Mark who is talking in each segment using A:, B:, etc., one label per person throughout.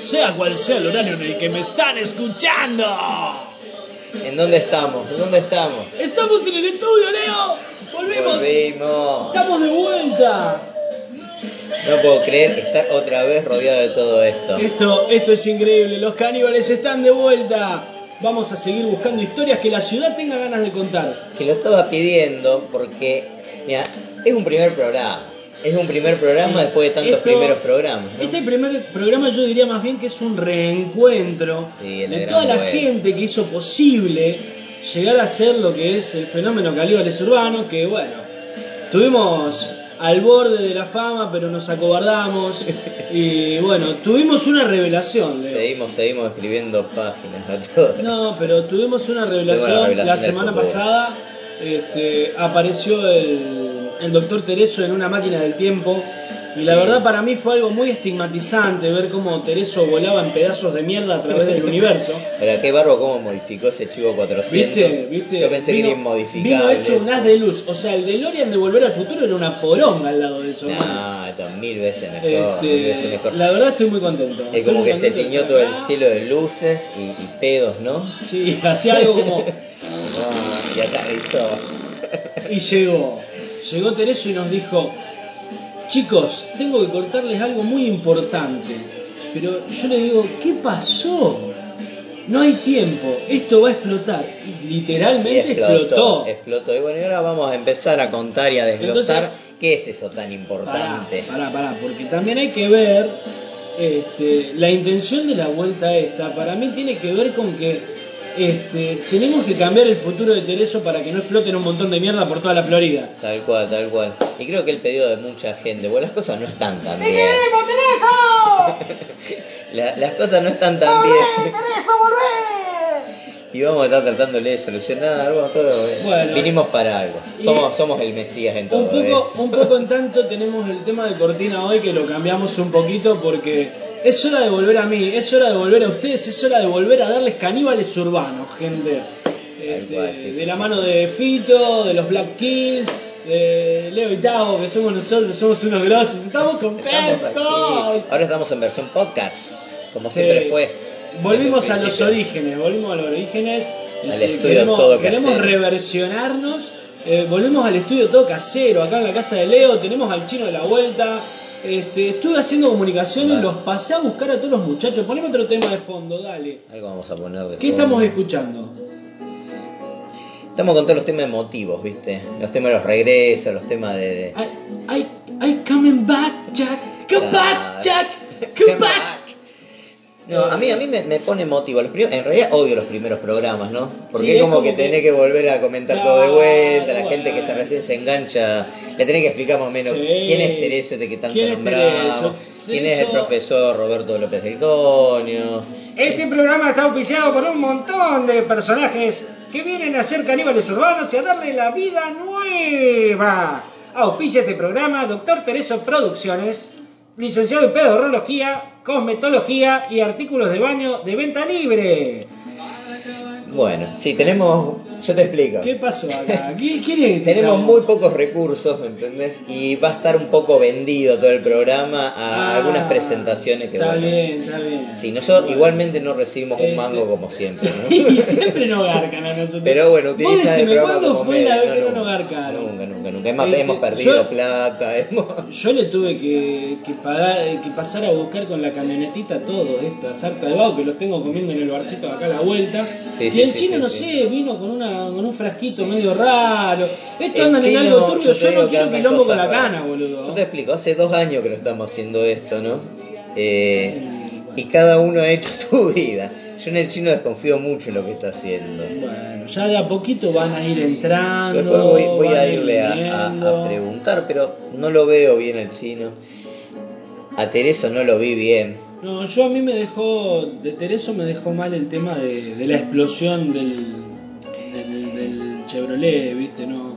A: sea cual sea el horario en el que me están escuchando.
B: ¿En dónde estamos? ¿En dónde estamos?
A: Estamos en el estudio, Leo. Volvemos.
B: Volvimos.
A: Estamos de vuelta.
B: No puedo creer estar otra vez rodeado de todo esto.
A: Esto, esto es increíble. Los caníbales están de vuelta. Vamos a seguir buscando historias que la ciudad tenga ganas de contar.
B: Que lo estaba pidiendo porque, mira, es un primer programa. Es un primer programa después de tantos
A: Esto-
B: primeros programas. ¿no?
A: Este primer programa yo diría más bien que es un reencuentro
B: Sí,
A: de toda la gente que hizo posible llegar a ser lo que es el fenómeno Calíbales Urbano, que bueno, estuvimos al borde de la fama, pero nos acobardamos y bueno, tuvimos una revelación, Leo.
B: Seguimos, seguimos escribiendo páginas a todos.
A: No, pero tuvimos una revelación,
B: una revelación
A: la semana pasada. Este, apareció el, el doctor Tereso en una máquina del tiempo. Y la verdad para mí fue algo muy estigmatizante ver cómo Tereso volaba en pedazos de mierda a través del universo.
B: Pero qué barro cómo modificó ese chivo 400.
A: ¿Viste? ¿Viste?
B: Yo pensé
A: Vino-
B: que era inmodificable.
A: Vino hecho un
B: eso.
A: haz de luz. O sea, el DeLorean de Volver al Futuro era una poronga al lado de eso.
B: No, esto es mil veces mejor, mil veces
A: Este,
B: mejor.
A: la verdad estoy muy contento.
B: Es como que se tiñó todo el
A: acá.
B: cielo de luces y, y pedos, ¿no?
A: Sí, hacía algo como...
B: Ah, y aterrizó.
A: Y llegó. Llegó Tereso y nos dijo, chicos, tengo que contarles algo muy importante. Pero yo le digo, ¿qué pasó? No hay tiempo, esto va a explotar. Y literalmente
B: explotó,
A: explotó.
B: explotó. Y bueno, y ahora vamos a empezar a contar y a desglosar
A: Entonces-
B: qué es eso tan
A: Pará,
B: importante.
A: pará, pará, porque también hay que ver este, la intención de la vuelta esta. Para mí tiene que ver con que este, tenemos que cambiar el futuro de Tereso para que no exploten un montón de mierda por toda la Florida.
B: Tal cual, tal cual. Y creo que el pedido de mucha gente, bueno, las cosas no están tan bien. La- las cosas no están tan bien. Y vamos a estar tratándole de solucionar. Bueno, todo, eh,
A: Bueno.
B: vinimos para algo. Somos, somos el Mesías en todo.
A: Un poco,
B: eh.
A: un poco en tanto tenemos el tema de cortina hoy que lo cambiamos un poquito porque es hora de volver a mí, es hora de volver a ustedes, es hora de volver a darles caníbales urbanos, gente. Este,
B: cual, sí,
A: de
B: sí,
A: la
B: sí,
A: mano de Fito, de los Black Keys, de Leo y Tavo, que somos nosotros, somos unos grosos, estamos contentos.
B: Estamos. Ahora estamos en versión podcast, como siempre fue.
A: Volvimos a los orígenes, volvimos a los orígenes.
B: Al estudio
A: queremos,
B: todo
A: queremos
B: casero.
A: reversionarnos. Eh, volvemos al estudio todo casero, acá en la casa de Leo. Tenemos al chino de la vuelta. Este, estuve haciendo comunicaciones, los pasé a buscar a todos los muchachos. Poneme otro tema de fondo, dale.
B: Algo vamos a poner de
A: ¿Qué
B: fondo.
A: estamos escuchando?
B: Estamos con todos los temas emotivos, ¿viste? Los temas de los regresos, los temas de. de-
A: I, I, I coming back, Jack. Come back, Jack. Come back.
B: No, a mí, a mí me, me pone emotivo. Los prim- en realidad odio los primeros programas, ¿no? Porque
A: Sí,
B: es
A: es
B: como, que
A: que-
B: tenés que volver a comentar todo de vuelta. La gente que se recién se engancha, le tenés que explicar más o menos
A: Sí.
B: quién es Tereso de que tanto
A: ¿Quién es
B: nombramos, quién es el profesor Roberto López del Coño.
A: Este programa está auspiciado por un montón de personajes que vienen a ser caníbales urbanos y a darle la vida nueva. Auspicia este programa Doctor Tereso Producciones, licenciado en pedorrología, cosmetología y artículos de baño de venta libre.
B: Bueno, sí, tenemos. Yo te explico.
A: ¿Qué pasó acá? ¿Qui- ¿Quién es este
B: Tenemos muy pocos recursos, ¿me entendés? Y va a estar un poco vendido todo el programa a
A: Ah,
B: algunas presentaciones que
A: Está
B: bueno.
A: bien, está bien.
B: Sí, nosotros
A: Bueno.
B: igualmente no recibimos un
A: Este-
B: mango como siempre, ¿no?
A: y siempre nos garcan a nosotros.
B: Pero bueno, utilizan el programa
A: ¿cuándo
B: como
A: fue la
B: medio,
A: vez que no nos garcaron?
B: Nunca, nunca, nunca. Hemos, hemos perdido
A: yo-
B: plata, hemos...
A: Yo le tuve que, que pagar, eh, que pasar a buscar con la camionetita todo esta sarta de vago que los tengo comiendo en el barcito de acá a la vuelta.
B: Sí,
A: y
B: sí,
A: el
B: sí,
A: chino, no sé, vino con una con un frasquito medio raro. Esto andan en algo turbio,
B: yo
A: no quiero quilombo con la cana, boludo.
B: Yo te explico, hace dos años que lo estamos haciendo esto, ¿no? Eh,
A: y
B: cada uno ha hecho su vida. Yo en el chino desconfío mucho en lo que está haciendo.
A: bueno, ya de a poquito van a ir
B: Yo
A: entrando.
B: después voy, voy a
A: ir
B: irle a, a-
A: viniendo.
B: a preguntar, pero no lo veo bien el chino. A Tereso no lo vi bien.
A: No, yo a mí me dejó, de Tereso me dejó mal el tema de, de la explosión del, del, del Chevrolet, ¿viste? No,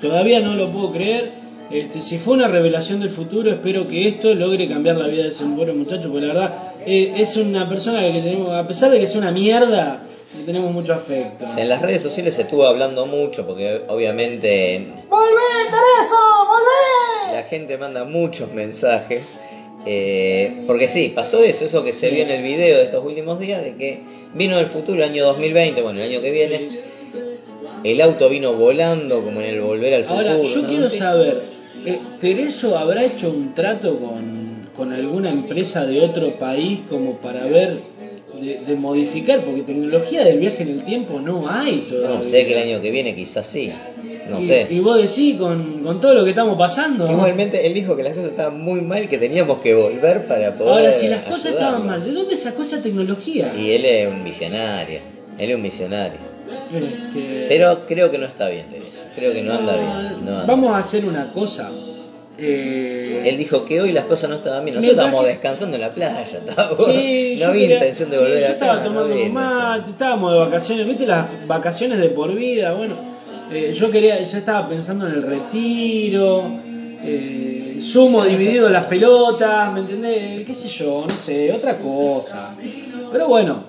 A: todavía no lo puedo creer. Este, si fue una revelación del futuro, espero que esto logre cambiar la vida de ese pobre muchacho, porque la verdad eh, es una persona que tenemos, a pesar de que es una mierda, le tenemos mucho afecto.
B: En las redes sociales se estuvo hablando mucho porque obviamente
A: ¡Volvé, Tereso! ¡Volvé!
B: la gente manda muchos mensajes Eh, porque sí, pasó eso, eso que se
A: Sí.
B: vio en el video de estos últimos días, de que vino del futuro, el año 2020, bueno, el año que viene, el auto vino volando como en el volver al futuro.
A: Ahora, yo
B: ¿no?
A: quiero
B: Sí.
A: saber, eh, ¿Tereso habrá hecho un trato con, con alguna empresa de otro país como para ver, de, de modificar? Porque tecnología del viaje en el tiempo no hay todavía.
B: No sé que el año que viene quizás sí, no
A: y,
B: sé.
A: Y vos decís, con, con todo lo que estamos pasando.
B: Igualmente él dijo que las cosas estaban muy mal, que teníamos que volver para poder.
A: Ahora, si las cosas estaban mal, ¿de dónde sacó esa tecnología?
B: Y él es un visionario, él es un visionario.
A: Este,
B: Pero creo que no está bien, Teresa. Creo que no anda bien. no anda.
A: Vamos a hacer una cosa. Eh,
B: Él dijo que hoy las cosas no estaban bien. Nosotros estábamos
A: que-
B: descansando en la playa.
A: Sí,
B: no había intención de
A: sí,
B: volver
A: yo estaba
B: no
A: tomando
B: intención.
A: mate, estábamos de vacaciones, viste las vacaciones de por vida, bueno, eh, yo quería, ya estaba pensando en el retiro, eh, sumo dividido las pelotas, ¿me entendés? qué sé yo, no sé, otra cosa. Pero bueno,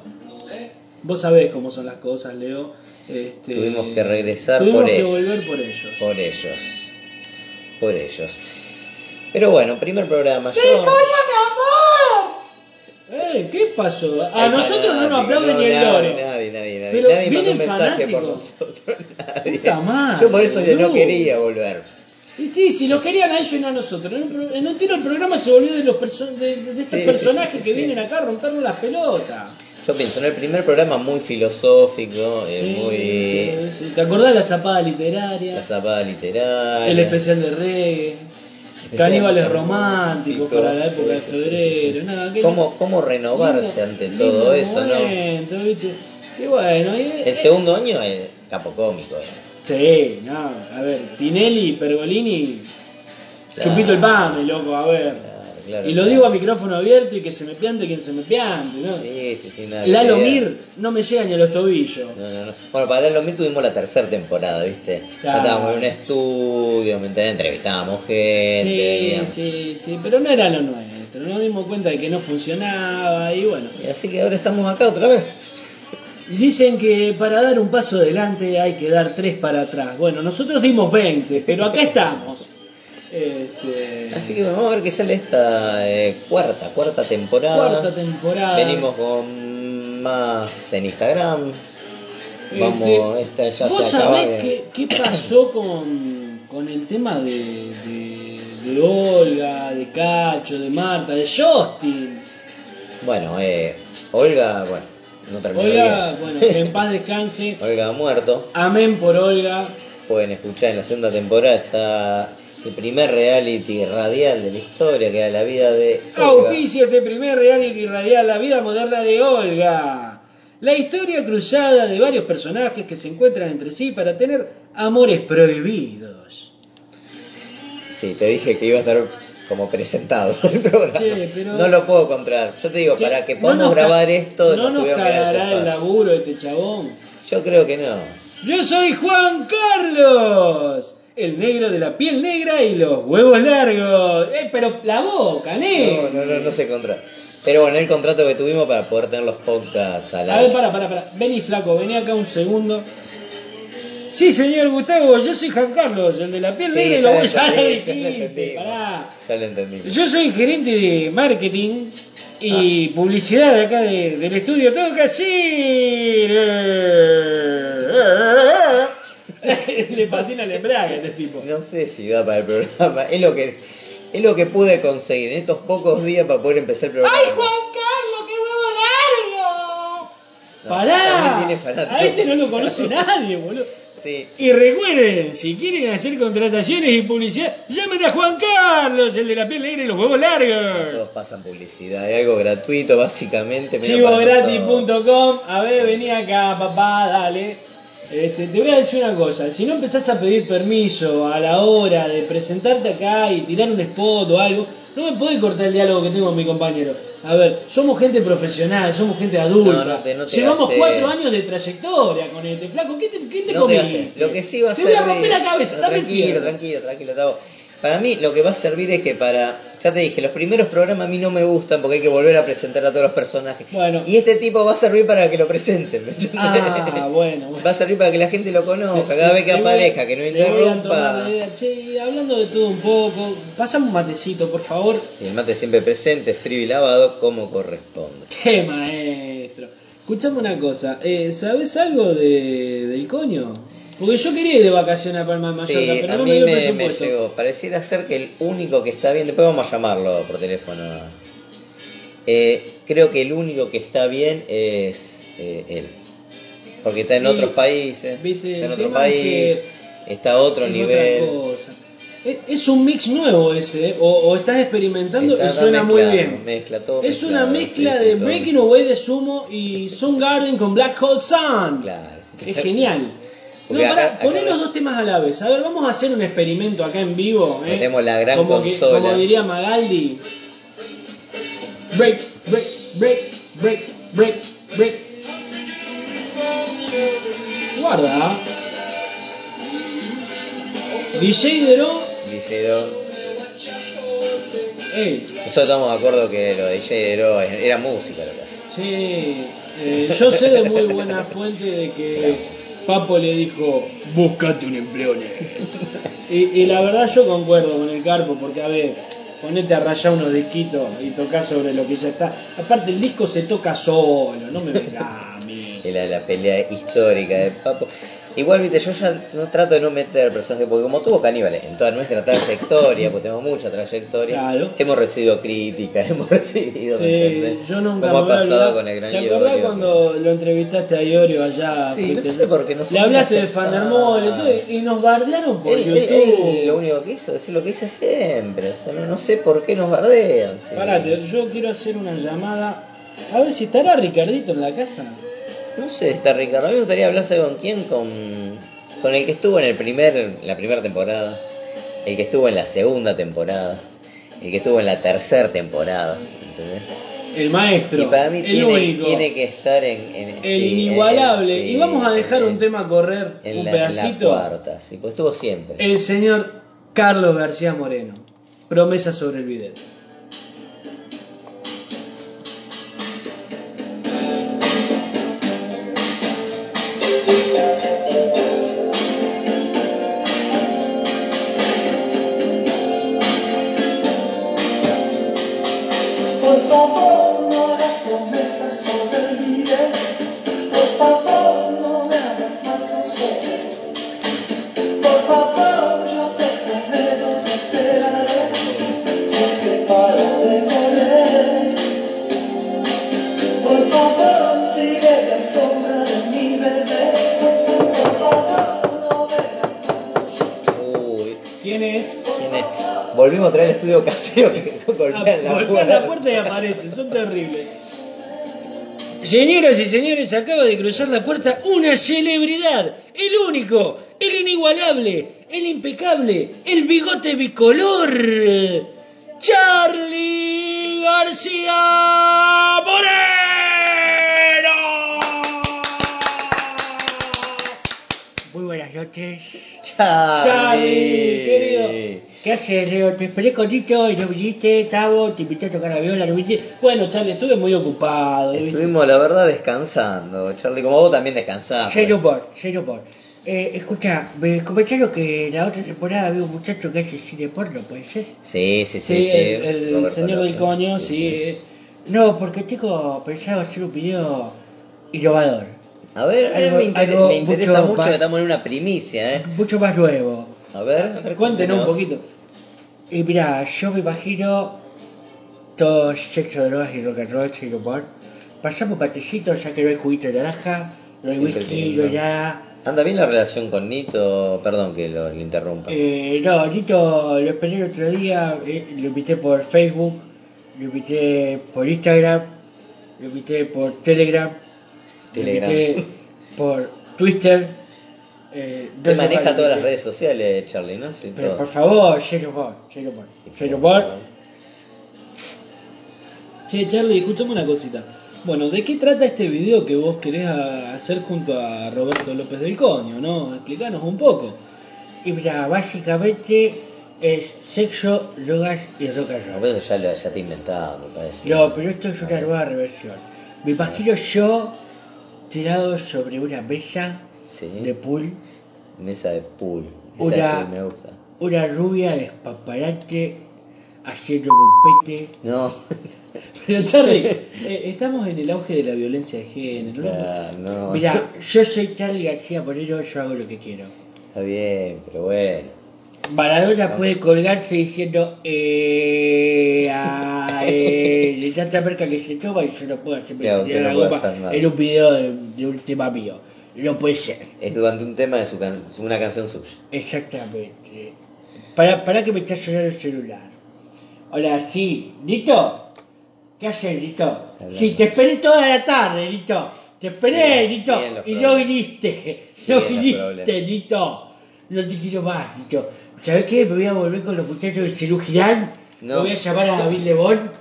A: vos sabés cómo son las cosas, Leo. Este,
B: Tuvimos que regresar
A: tuvimos
B: por
A: que
B: ellos.
A: volver por ellos.
B: Por ellos. Por ellos. Pero bueno, primer programa. Yo...
A: Eh, ¿Qué pasó? A
B: Hay
A: nosotros no nos aplauden ni el
B: nadie,
A: loro.
B: Nadie, nadie, nadie.
A: Pero
B: nadie mandó un mensaje por
A: fanáticos.
B: nosotros. Nadie.
A: Puta madre,
B: Yo por eso yo no
A: boludo.
B: quería volver.
A: Y sí, si lo querían a ellos y no a nosotros. En un, tiro el programa se volvió de los perso- de, de estos
B: Sí,
A: personajes
B: sí, sí,
A: que
B: sí.
A: vienen acá a rompernos las pelotas.
B: Yo pienso, en el primer programa muy filosófico, eh,
A: Sí,
B: muy.
A: sí, sí. ¿Te acordás de la zapada literaria?
B: La zapada literaria.
A: el especial de reggae. Caníbales románticos para la época de febrero. nada,
B: ¿Cómo, cómo renovarse
A: lindo-
B: ante todo eso, no?
A: momento, ¿viste? Y bueno, y-
B: El
A: eh,
B: segundo año es capo cómico. eh.
A: Sí, no, a ver, Tinelli, Pergolini,
B: Claro.
A: chupito el pan, loco, a ver.
B: Claro,
A: y lo
B: claro.
A: digo a micrófono abierto y que se me piante quien se me piante, ¿no?
B: Sí, sí, sí, nada
A: Lalo. Mir no me llega ni a los tobillos.
B: No, no, no. Bueno, para Lalo Mir tuvimos la tercera temporada, ¿viste?
A: Claro.
B: Estábamos en un estudio, ¿me entendés? Entrevistábamos gente.
A: Sí, sí, sí, pero no era lo nuestro. Nos dimos cuenta de que no funcionaba y bueno.
B: Y así que ahora estamos acá otra vez.
A: Dicen que para dar un paso adelante hay que dar tres para atrás. Bueno, nosotros dimos 20, pero acá estamos. Este,
B: Así que vamos a ver qué sale esta eh, cuarta, cuarta temporada.
A: cuarta temporada.
B: Venimos con más en Instagram.
A: Este,
B: Vamos, esta ya
A: ¿Vos
B: se acaba.
A: sabés
B: de-
A: qué, qué pasó con, con el tema de, de, de Olga, de Cacho, de Marta, de Justin?
B: Bueno, eh, Olga, bueno, no terminó
A: Olga,
B: bien.
A: bueno, que en paz descanse.
B: Olga ha muerto.
A: Amén por Olga.
B: Pueden escuchar en la segunda temporada está el primer reality radial de la historia, que era la vida de.
A: Auspicia este primer reality radial, la vida moderna de Olga. La historia cruzada de varios personajes que se encuentran entre sí para tener amores prohibidos.
B: Sí, te dije que iba a estar como presentado el programa.
A: Che, pero-
B: No lo puedo encontrar. Yo te digo,
A: Che,
B: para que podamos
A: nos
B: grabar esto,
A: No nos
B: ese
A: cagará el laburo este chabón.
B: Yo creo que no.
A: Yo soy Juan Carlos, el negro de la piel negra y los huevos largos. Eh, pero la boca,
B: No,
A: negro.
B: no, no, no se contra. Pero bueno, el contrato que tuvimos para poder tener los podcasts al
A: A ver, para, para, para. Vení, flaco, vení acá un segundo. Sí, señor Gustavo, yo soy Juan Carlos, el de la piel negra y los
B: lo
A: huevos. Pará.
B: Ya lo entendí.
A: Yo soy gerente de marketing y
B: Ah.
A: publicidad de acá de- del estudio. Tengo que decir. Le fascina el embrague a este tipo.
B: No sé si da para el programa. Es lo que es lo que pude conseguir en estos pocos días para poder empezar el programa.
A: Huevo largo!
B: No,
A: ¡Pará! A este no lo conoce nadie, boludo.
B: Sí.
A: Y recuerden, si quieren hacer contrataciones y publicidad, llamen a Juan Carlos, el de la piel negra y los huevos largos.
B: Todos pasan publicidad, es algo gratuito básicamente.
A: Chivograti.com, a ver, vení acá, papá, dale. Este, te voy a decir una cosa, si no empezás a pedir permiso a la hora de presentarte acá y tirar un spot o algo, no me podés cortar el diálogo que tengo con mi compañero. A ver, somos gente profesional, somos gente adulta.
B: No, no te- no te
A: Llevamos cuatro años de trayectoria con este flaco. ¿Qué te, qué te
B: te gastes. Lo que sí va a
A: Te
B: ser.
A: voy a romper la cabeza, el
B: tranquilo, tranquilo, tranquilo, Tavo. Para mí lo que va a servir es que para, ya te dije, los primeros programas a mí no me gustan porque hay que volver a presentar a todos los personajes.
A: Bueno.
B: Y este tipo va a servir para que lo presenten.
A: Ah, bueno, bueno.
B: Va a servir para que la gente lo conozca, cada vez que aparezca, que no interrumpa.
A: Che, hablando de todo un poco, pasame un matecito, por favor.
B: Y el mate siempre presente, frío y lavado como corresponde.
A: ¡Qué maestro! Escuchame una cosa, eh, ¿sabes algo de, del coño? Porque yo quería ir de vacaciones a Palma de Mallorca,
B: Sí,
A: pero
B: a
A: no
B: mí
A: me dio
B: me, llegó. Pareciera ser que el único que está bien, después vamos a llamarlo por teléfono. Eh, creo que el único que está bien es eh, él. Porque está en
A: Sí,
B: otros países,
A: viste,
B: está en otro país, está a otro nivel.
A: Es, un mix nuevo ese, ¿eh? o, o estás experimentando
B: Está
A: y suena muy bien.
B: mezcla todo
A: es una mezcla
B: sí,
A: de. Breaking Away de Sumo y Soundgarden con Black Hole Sun.
B: Claro.
A: Es genial. No,
B: Porque
A: pará,
B: acá-
A: poné
B: acá-
A: los dos temas a la vez. A ver, vamos a hacer un experimento acá en vivo. ¿eh?
B: Tenemos la gran
A: como que-
B: consola.
A: como diría Magaldi. Break, break, break, break, break, break. Guarda. DJ Dero.
B: DJ Do.
A: Ey,
B: Nosotros estamos de acuerdo que lo de DJ Dero era música lo que hacía.
A: Sí, eh, yo sé de muy buena fuente de que Papo le dijo, búscate un empleo. Y, y la verdad yo concuerdo con el Carpo, porque a ver, ponete a rayar unos disquitos y tocar sobre lo que ya está. Aparte el disco se toca solo, no me vengas a mí.
B: Era la pelea histórica de Papo. Igual, viste, yo ya no trato de no meter personajes, porque como tuvo caníbales en toda nuestra trayectoria, porque tenemos mucha trayectoria,
A: Claro.
B: hemos recibido críticas, hemos recibido, ¿me
A: Sí, yo nunca
B: Como
A: me
B: ha pasado
A: olvidar.
B: con el gran
A: ¿Te acordás cuando lo entrevistaste a Iorio allá?
B: Sí, no sé por qué no
A: Le hablaste de. Fandermol y y nos bardearon por
B: Él,
A: YouTube.
B: él lo único que hizo es decir lo que dice siempre, o sea, no, no sé por qué nos bardean. sí.
A: Parate, yo quiero hacer una llamada. A ver si estará Ricardito en la casa.
B: No sé, está Ricardo. A mí me gustaría hablarse con quién, con, con el que estuvo en el primer, la primera temporada, el que estuvo en la segunda temporada, el que estuvo en la tercera temporada, ¿entendés?
A: El maestro.
B: y para mí
A: el
B: tiene,
A: único.
B: tiene que estar en, en-
A: el
B: sí,
A: inigualable.
B: en-
A: y vamos a dejar
B: en-
A: un tema correr,
B: en
A: un
B: la,
A: pedacito.
B: La cuarta, sí, pues estuvo siempre.
A: el señor Carlos García Moreno. Promesa sobre el video.
B: Volvimos a traer el estudio casero que golpean la
A: Ah, golpean
B: puerta.
A: la puerta y aparecen, son terribles. Señoras y señores, acaba de cruzar la puerta una celebridad, el único, el inigualable, el impecable, el bigote bicolor, Charlie García Moreno. Muy buenas noches.
B: Charlie,
A: Charlie, querido. ¿Qué haces, Leo? Te esperé con Tito y no viniste, Tavo, te invité a tocar la viola, no viniste. Bueno, Charlie, estuve muy ocupado. ¿viste?
B: Estuvimos, la verdad, descansando. Charlie, como vos también descansás.
A: Cero por, cero por. Eh, escucha, me comentaron que la otra temporada había un muchacho que hace cine porno, ¿puede ser?
B: Sí, sí, sí.
A: Sí,
B: sí,
A: el, el señor del coño, sí. eh. No, porque tengo pensado hacer un video innovador,
B: A ver,
A: Algo-
B: me, inter-
A: algo
B: me interesa
A: mucho
B: que estamos en una primicia, ¿eh?
A: mucho más nuevo.
B: A ver, a ver,
A: Cuéntenos un poquito. Y mira, yo me imagino todo sexo, drogas y rock and roll, sin humor. Pasamos patecitos ya que no hay juguito de naranja, no hay
B: Siempre
A: whisky, no hay nada.
B: Anda bien la relación con Nito, perdón que lo, interrumpa.
A: Eh, no, Nito lo esperé el otro día, eh, lo invité por Facebook, lo invité por Instagram, lo invité por Telegram,
B: Telegram.
A: por Twitter. Eh,
B: Te maneja todas las redes sociales, Charlie, ¿no? Sí,
A: Pero
B: todo.
A: por favor, cero por. Che, Charlie, escuchame una cosita. Bueno, ¿de qué trata este video que vos querés hacer junto a Roberto López del Coño, no? Explícanos un poco. Y mira, básicamente es sexo, drogas y rock and
B: No,
A: roll.
B: pero eso ya, lo, ya te inventado, me parece.
A: No, pero esto es una nueva reversión. Me imagino yo tirado sobre una mesa
B: Sí.
A: de pool,
B: Mesa de pool. Esa
A: Una-
B: de pool me gusta.
A: una rubia despaparate haciendo pete.
B: No.
A: Pero Charlie, eh, estamos en el auge de la violencia de género. ¿no?
B: Claro, no.
A: Mira, yo soy Charlie García Moreno, yo hago lo que quiero.
B: Está bien, pero bueno.
A: Maradona puede colgarse diciendo eh, ah, eh, de tanta merca que se toma y yo no puedo hacerme
B: Claro,
A: tirar
B: que no
A: la goma en un video de, de un tema mío. No puede ser.
B: Es durante un tema de su can- una canción suya.
A: Exactamente. Para, para que me está sonando el celular. Hola, sí. ¿Nito? ¿Qué haces, Nito? Sí, te esperé toda la tarde, Nito. Te esperé,
B: Sí,
A: Nito. Y no viniste. No viniste. Nito. No te quiero más, Nito. ¿Sabes qué? Me voy a volver con los muchachos de Cerú Girán.
B: No.
A: Me voy a llamar a David Lebón.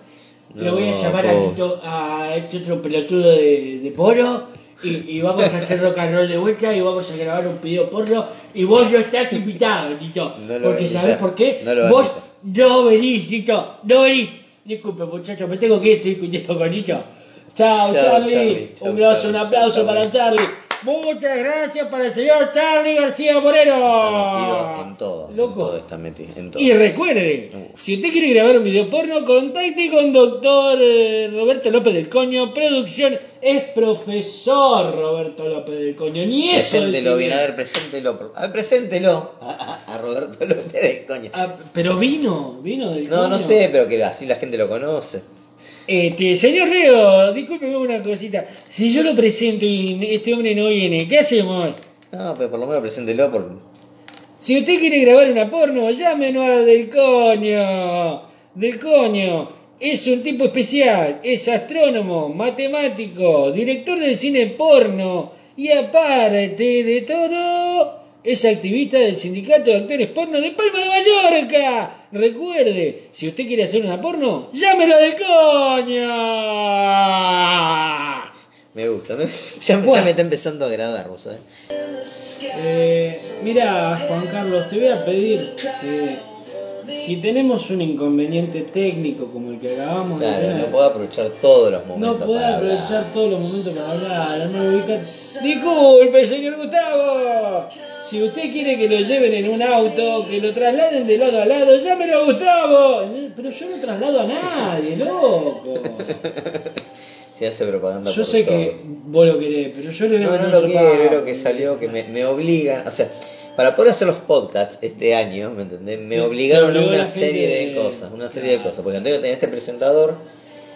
A: Le voy a
B: No,
A: llamar a. Nito, a este otro pelotudo de, de poro. Y, y vamos a hacer rock and roll de vuelta y vamos a grabar un video porno. Y vos no estás invitado, Nito.
B: No lo
A: porque ¿sabés por qué?
B: No lo
A: vos no venís, Nito. No venís. Disculpe, muchachos, me tengo que ir, estoy discutiendo con Nito. Chao,
B: Chao,
A: Charlie. Un abrazo,
B: Charlie.
A: un aplauso para
B: Charlie.
A: Muchas gracias para el señor Charlie García Moreno.
B: En todo. En
A: Loco.
B: todo está metido. En todo.
A: Y recuerde,
B: Uf.
A: si usted quiere grabar un video porno, contacte con doctor eh, Roberto López del Coño, producción, es profesor Roberto López del Coño, ni eso
B: Preséntelo bien, a ver, preséntelo. A ver, preséntelo a, a- a Roberto López del Coño.
A: Ah, pero vino, vino del
B: No, no
A: Coño.
B: sé, pero que así la gente lo conoce.
A: Este, señor Leo, discúlpeme una cosita, si yo lo presento y este hombre no viene, ¿qué hacemos?
B: No, pero por lo menos preséntelo por.
A: Si usted quiere grabar una porno, llámenos a Del Coño. Del Coño. Es un tipo especial. Es astrónomo, matemático, director de cine porno. Y aparte de todo, es activista del sindicato de actores porno de Palma de Mallorca. Recuerde, si usted quiere hacer una porno, llámelo a Del Coño.
B: Me gusta, me- ya,
A: Bueno.
B: ya me está empezando a agradar, vos sabés.
A: Eh, mira, Juan Carlos, te voy a pedir que si tenemos un inconveniente técnico como el que acabamos de
B: Claro,
A: tener,
B: no puedo aprovechar todos los
A: no
B: momentos.
A: podés
B: para
A: aprovechar
B: hablar.
A: todos los momentos para hablar. no Disculpe, señor Gustavo. Si usted quiere que lo lleven en un auto, que lo trasladen de lado a lado, llámelo a Gustavo. Pero yo no traslado a nadie, loco.
B: Se hace propaganda
A: Yo
B: por
A: sé
B: todo.
A: que vos lo querés, pero yo le
B: No, no lo quiero, es lo que salió, que me, me obligan, o sea, para poder hacer los podcasts este año, ¿me entendés? Me obligaron a una serie de cosas, una serie de cosas, porque que tener este presentador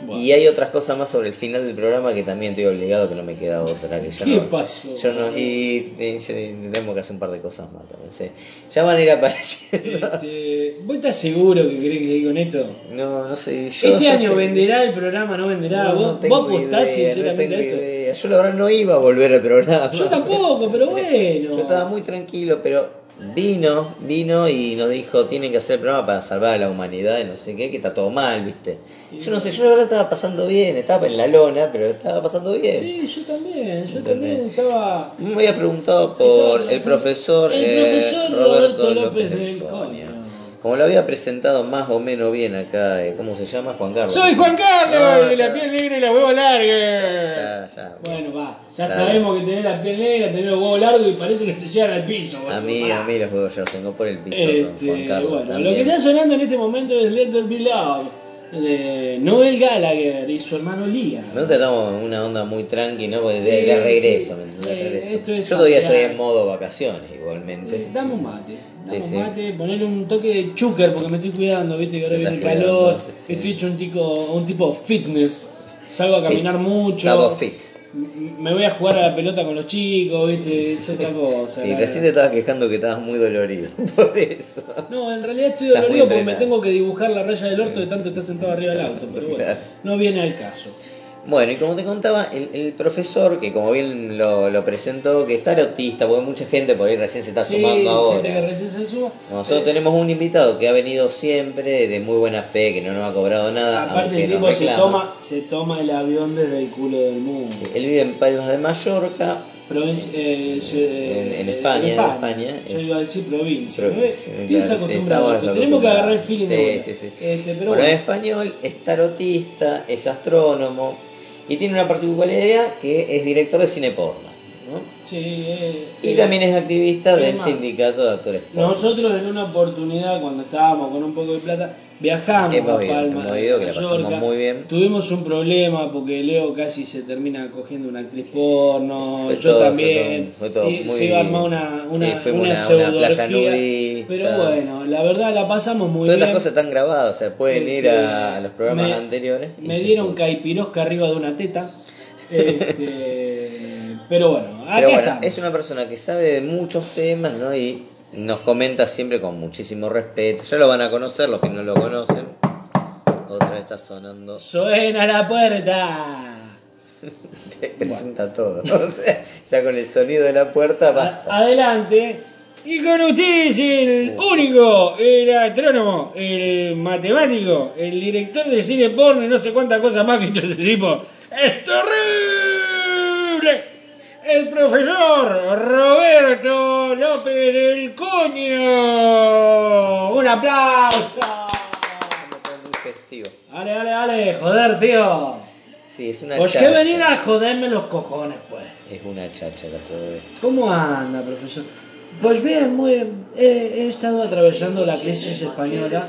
A: Bueno.
B: y hay otras cosas más sobre el final del programa que también estoy obligado, que no me queda otra, que yo
A: ¿Qué
B: no,
A: pasó?
B: yo no, y, y sí, tenemos que hacer un par de cosas más también, sí. ya van a ir apareciendo,
A: Este, ¿Vos estás seguro que querés que le con esto?
B: no, no sé, yo,
A: ¿Este
B: yo
A: año
B: sé-
A: venderá el programa no venderá?
B: No, no
A: ¿Vos,
B: tengo
A: vos apostás
B: idea,
A: sinceramente
B: no
A: esto?
B: idea. Yo la verdad no iba a volver al programa.
A: Yo tampoco, pero bueno.
B: Yo estaba muy tranquilo, pero vino, vino y nos dijo, tienen que hacer el programa para salvar a la humanidad y no sé qué, que está todo mal, ¿viste? Yo no sé, yo la verdad estaba pasando bien, estaba en la lona, pero estaba pasando bien.
A: Sí, yo también, yo
B: ¿Entendés?
A: también estaba...
B: Me había preguntado por el profesor,
A: el
B: eh,
A: profesor Roberto López del Coño.
B: Como lo había presentado más o menos bien acá, eh, ¿cómo se llama? Juan Carlos.
A: Soy Juan Carlos,
B: No,
A: de la
B: ya-
A: piel negra y la huevo larga.
B: Ya, ya.
A: Bueno, va, ya
B: Claro.
A: sabemos que tenés la piel negra, tenés los huevos largos y parece que te llegan al piso.
B: A mí, a mí los juegos yo los tengo por el piso
A: Este,
B: con Juan Carlos.
A: bueno, lo que está sonando en este momento es Let There Be Love de Noel Gallagher y su hermano Liam.
B: Nosotros estamos en una onda muy tranqui, ¿no? Porque de,
A: Sí,
B: de regreso,
A: sí.
B: De regreso.
A: esto es
B: Yo todavía estoy en modo vacaciones, igualmente.
A: Eh, Dame un mate, dame
B: Sí,
A: un mate, ponerle un toque de chúcar porque me estoy cuidando, viste que ahora viene el calor, estoy hecho un tipo, un tipo fitness, salgo a caminar
B: Fit.
A: mucho,
B: Estamos fit.
A: Me voy a jugar a la pelota con los chicos, viste, es otra cosa.
B: Sí, recién te estabas quejando que estabas muy dolorido. Por eso.
A: No, en realidad estoy
B: Estás
A: dolorido porque me tengo que dibujar la raya del orto de tanto estar sentado arriba del auto, pero bueno, no viene al caso.
B: Bueno, y como te contaba, el, el profesor, que como bien lo, lo presentó, que está autista, porque mucha gente por ahí recién se está
A: Sí,
B: sumando
A: que
B: ahora.
A: recién se suma.
B: Nosotros
A: Eh,
B: tenemos un invitado que ha venido siempre de muy buena fe, que no nos ha cobrado nada.
A: Aparte el tipo se toma, se toma el avión desde el culo del mundo.
B: Él vive en Palmas de Mallorca
A: eh, eh,
B: En- en España, en España,
A: Yo
B: es-
A: iba a decir provincia.
B: Pro-
A: ¿no
B: sí, claro, sí,
A: acostumbrado. Tenemos que agarrar el feeling
B: Sí,
A: ahora.
B: sí, sí.
A: Este, pero
B: bueno, en
A: bueno,
B: español es tarotista, es astrónomo y tiene una particularidad que es director de cine porno. ¿No?
A: sí, eh,
B: Y
A: eh,
B: también es activista
A: es
B: del
A: más,
B: sindicato de actores porno.
A: Nosotros en una oportunidad cuando estábamos con un poco de plata viajamos
B: Hemos
A: a
B: ido,
A: Palma,
B: hemos ido, que la pasamos
A: Mallorca.
B: muy bien.
A: Tuvimos un problema porque Leo casi se termina cogiendo una actriz porno,
B: Fue
A: yo
B: todo, fue
A: también.
B: todo, fue todo muy-
A: se iba a armar una, una,
B: sí,
A: una
B: una- una playa
A: pseudoorgía,
B: nudista.
A: Pero bueno, la verdad la pasamos muy
B: Todas
A: bien.
B: estas cosas están grabadas, o sea, pueden ir a, los programas
A: me-
B: anteriores.
A: Me dieron caipirosca arriba de una teta. Este, pero bueno, acá
B: Pero bueno,
A: estamos.
B: es una persona que sabe de muchos temas, ¿no? Y nos comenta siempre con muchísimo respeto. Ya lo van a conocer, los que no lo conocen. Otra vez está sonando.
A: Suena la puerta.
B: Te presenta todo. O sea, ya con el sonido de la puerta basta.
A: adelante. Y con ustedes el único, el astrónomo, el matemático, el director de cine porno y no sé cuántas cosas más que este tipo. ¡Es terrible! El profesor Roberto López del Coño. ¡Un aplauso!
B: Festivo.
A: Dale, dale, dale, joder, tío.
B: Sí, es una
A: Pues que venir a joderme los cojones, pues.
B: Es una cháchara todo esto.
A: ¿Cómo anda, profesor? Pues bien, muy bien. He, he estado atravesando la crisis española.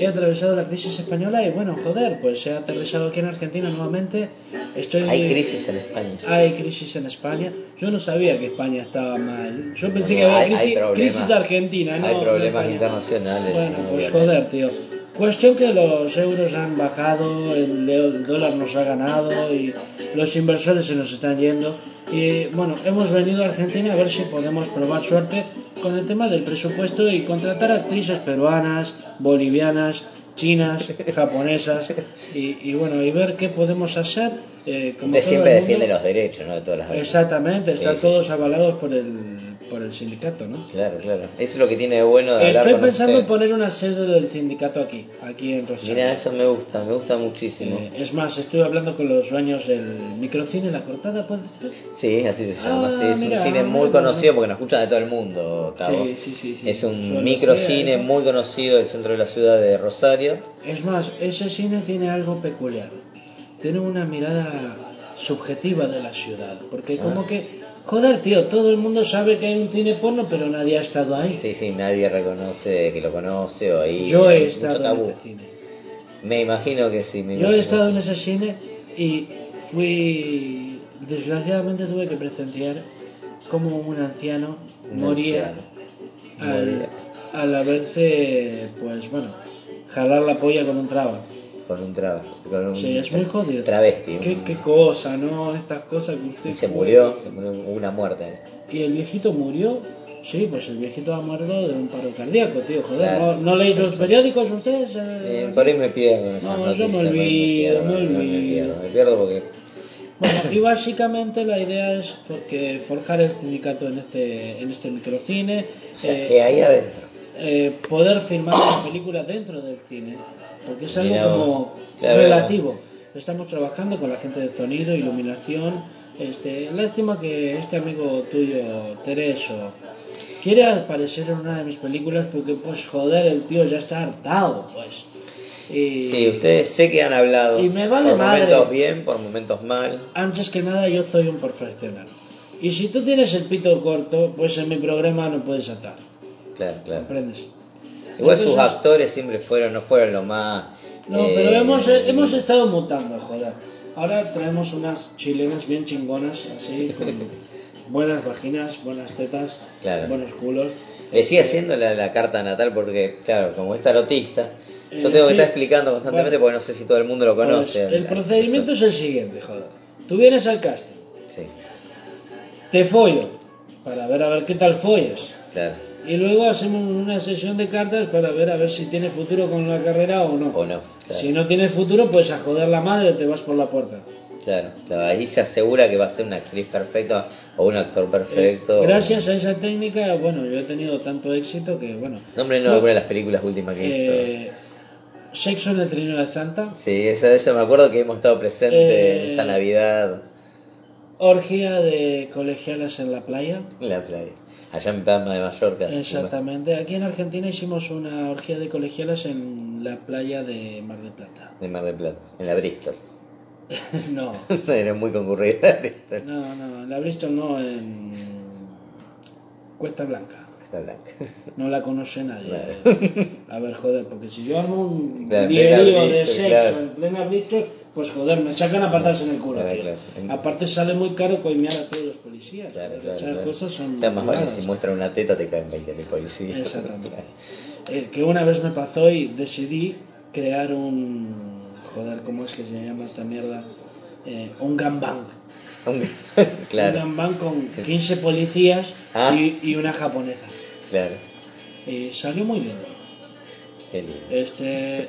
A: He atravesado la crisis española y bueno, joder, pues he aterrizado aquí en Argentina nuevamente. Estoy
B: Hay crisis en España.
A: Hay crisis en España. Yo no sabía que España estaba mal. Yo pensé que había
B: hay-
A: crisis, argentina, ¿no?
B: hay problemas internacionales,
A: Bueno,
B: ¿no?
A: pues joder, tío. Cuestión que los euros han bajado, el, el dólar nos ha ganado y los inversores se nos están yendo. Y bueno, hemos venido a Argentina a ver si podemos probar suerte con el tema del presupuesto y contratar actrices peruanas, bolivianas, chinas, japonesas y, y bueno, y ver qué podemos hacer. eh, como
B: Usted siempre defiende los derechos, ¿no? De todas las
A: Exactamente,
B: Sí,
A: están
B: sí,
A: todos avalados por el, por el sindicato, ¿no?
B: Claro, claro. Eso es lo que tiene de bueno de hablar
A: Estoy
B: con
A: pensando en
B: usted.
A: poner una sede del sindicato aquí, aquí en Rosario.
B: Mira, eso me gusta, me gusta muchísimo.
A: Eh, es más, estoy hablando con los dueños del microcine La Cortada, ¿puede ser?
B: Sí, así se llama.
A: Ah,
B: sí, es
A: mira,
B: un cine muy
A: mira.
B: conocido porque nos escuchan de todo el mundo, Cabo.
A: Sí, sí, sí, sí.
B: Es un microcine
A: eso.
B: muy conocido del centro de la ciudad de Rosario.
A: Es más, ese cine tiene algo peculiar. Tiene una mirada subjetiva de la ciudad. Porque
B: Ah.
A: como que, joder, tío, todo el mundo sabe que hay un cine porno, pero nadie ha estado ahí.
B: Sí, sí, nadie reconoce que lo conoce o ahí.
A: Yo he estado en ese cine.
B: Me imagino que sí. Me
A: Yo
B: imagino
A: he estado en ese cine y fui. Desgraciadamente tuve que presenciar cómo un anciano
B: Un
A: moría,
B: anciano.
A: Al,
B: Moría.
A: al haberse, pues bueno, jalar la polla con un traba.
B: Con un trabajo. Con un
A: Sí, es muy jodido.
B: Travesti.
A: ¿Qué,
B: un-
A: qué cosa, ¿no? Estas cosas que usted.
B: Y se murió, se murió, hubo una muerte.
A: Y el viejito murió. Sí, pues el viejito ha muerto de un paro cardíaco, tío. Joder,
B: Claro.
A: ¿no, ¿no leéis los periódicos ustedes? eh,
B: Eh, por ahí me pierdo
A: No, yo me olvido, me
B: pierdo, me
A: olvido.
B: pierdo, me pierdo porque
A: Bueno, y básicamente la idea es for- que forjar el sindicato en este, en este microcine,
B: o sea,
A: eh,
B: que ahí adentro.
A: eh, poder filmar la película dentro del cine, porque es algo como
B: La
A: relativo. Estamos trabajando con la gente de sonido, iluminación. Este, lástima que este amigo tuyo, Tereso, quiere aparecer en una de mis películas porque, pues, joder, el tío ya está hartado, pues. Y
B: Sí, ustedes sé que han hablado
A: Y me vale
B: por
A: madre.
B: momentos bien, por momentos mal.
A: antes que nada yo soy un profesional. Y si tú tienes el pito corto, pues en mi programa no puedes atar.
B: Claro, claro.
A: ¿Comprendes?
B: Igual sus actores siempre fueron, no fueron lo más.
A: No,
B: eh,
A: pero hemos, hemos estado mutando, joder. Ahora traemos unas chilenas bien chingonas, así, con buenas vaginas, buenas tetas,
B: Claro.
A: buenos culos.
B: Le sigue haciendo la, la carta natal porque, claro, como es tarotista, yo
A: Eh,
B: tengo que estar explicando constantemente
A: Bueno.
B: porque no sé si todo el mundo lo
A: pues,
B: conoce.
A: el procedimiento es el siguiente, joder. Tú vienes al casting,
B: Sí,
A: te follo, para ver a ver qué tal follas.
B: claro.
A: Y luego hacemos una sesión de cartas para ver a ver si tiene futuro con la carrera o no.
B: O no, claro.
A: Si no tiene futuro, pues a joder la madre te vas por la puerta.
B: Claro, claro, ahí se asegura que va a ser una actriz perfecta o un actor perfecto.
A: Eh, gracias a esa técnica, bueno, yo he tenido tanto éxito que, bueno.
B: Nombre no alguna de las películas últimas que hizo.
A: eh, Sexo en el Trino de Santa.
B: Sí, eso, eso me acuerdo que hemos estado presentes
A: Eh,
B: en esa Navidad.
A: Orgía de colegialas en la playa.
B: En la playa. Allá en Palma de Mallorca.
A: Exactamente. Aquí en Argentina hicimos una orgía de colegialas en la playa de Mar del Plata.
B: De Mar del Plata. En la Bristol.
A: no,
B: Era muy concurrida la Bristol.
A: no, no, en la Bristol no, en Cuesta Blanca.
B: Está blanca.
A: No la conoce nadie.
B: Claro.
A: A ver, joder, porque si yo armo un
B: Claro, plena
A: de sexo
B: claro.
A: en plena Bristol, pues joder, me sacan a patarse en el culo. Tío. Aparte sale muy caro coimear a todos policías.
B: Claro, claro,
A: esas
B: claro.
A: cosas son
B: Está más vale, si muestra una teta te caen 20.000 policías.
A: Exactamente. Eh, que una vez me pasó y decidí crear un... Joder, ¿cómo es que se llama esta mierda? Eh, un gangbang.
B: Un-
A: Un
B: claro,
A: gangbang con 15 policías
B: Ah.
A: y, y una japonesa.
B: claro.
A: Y salió muy lindo.
B: Qué lindo.
A: Este,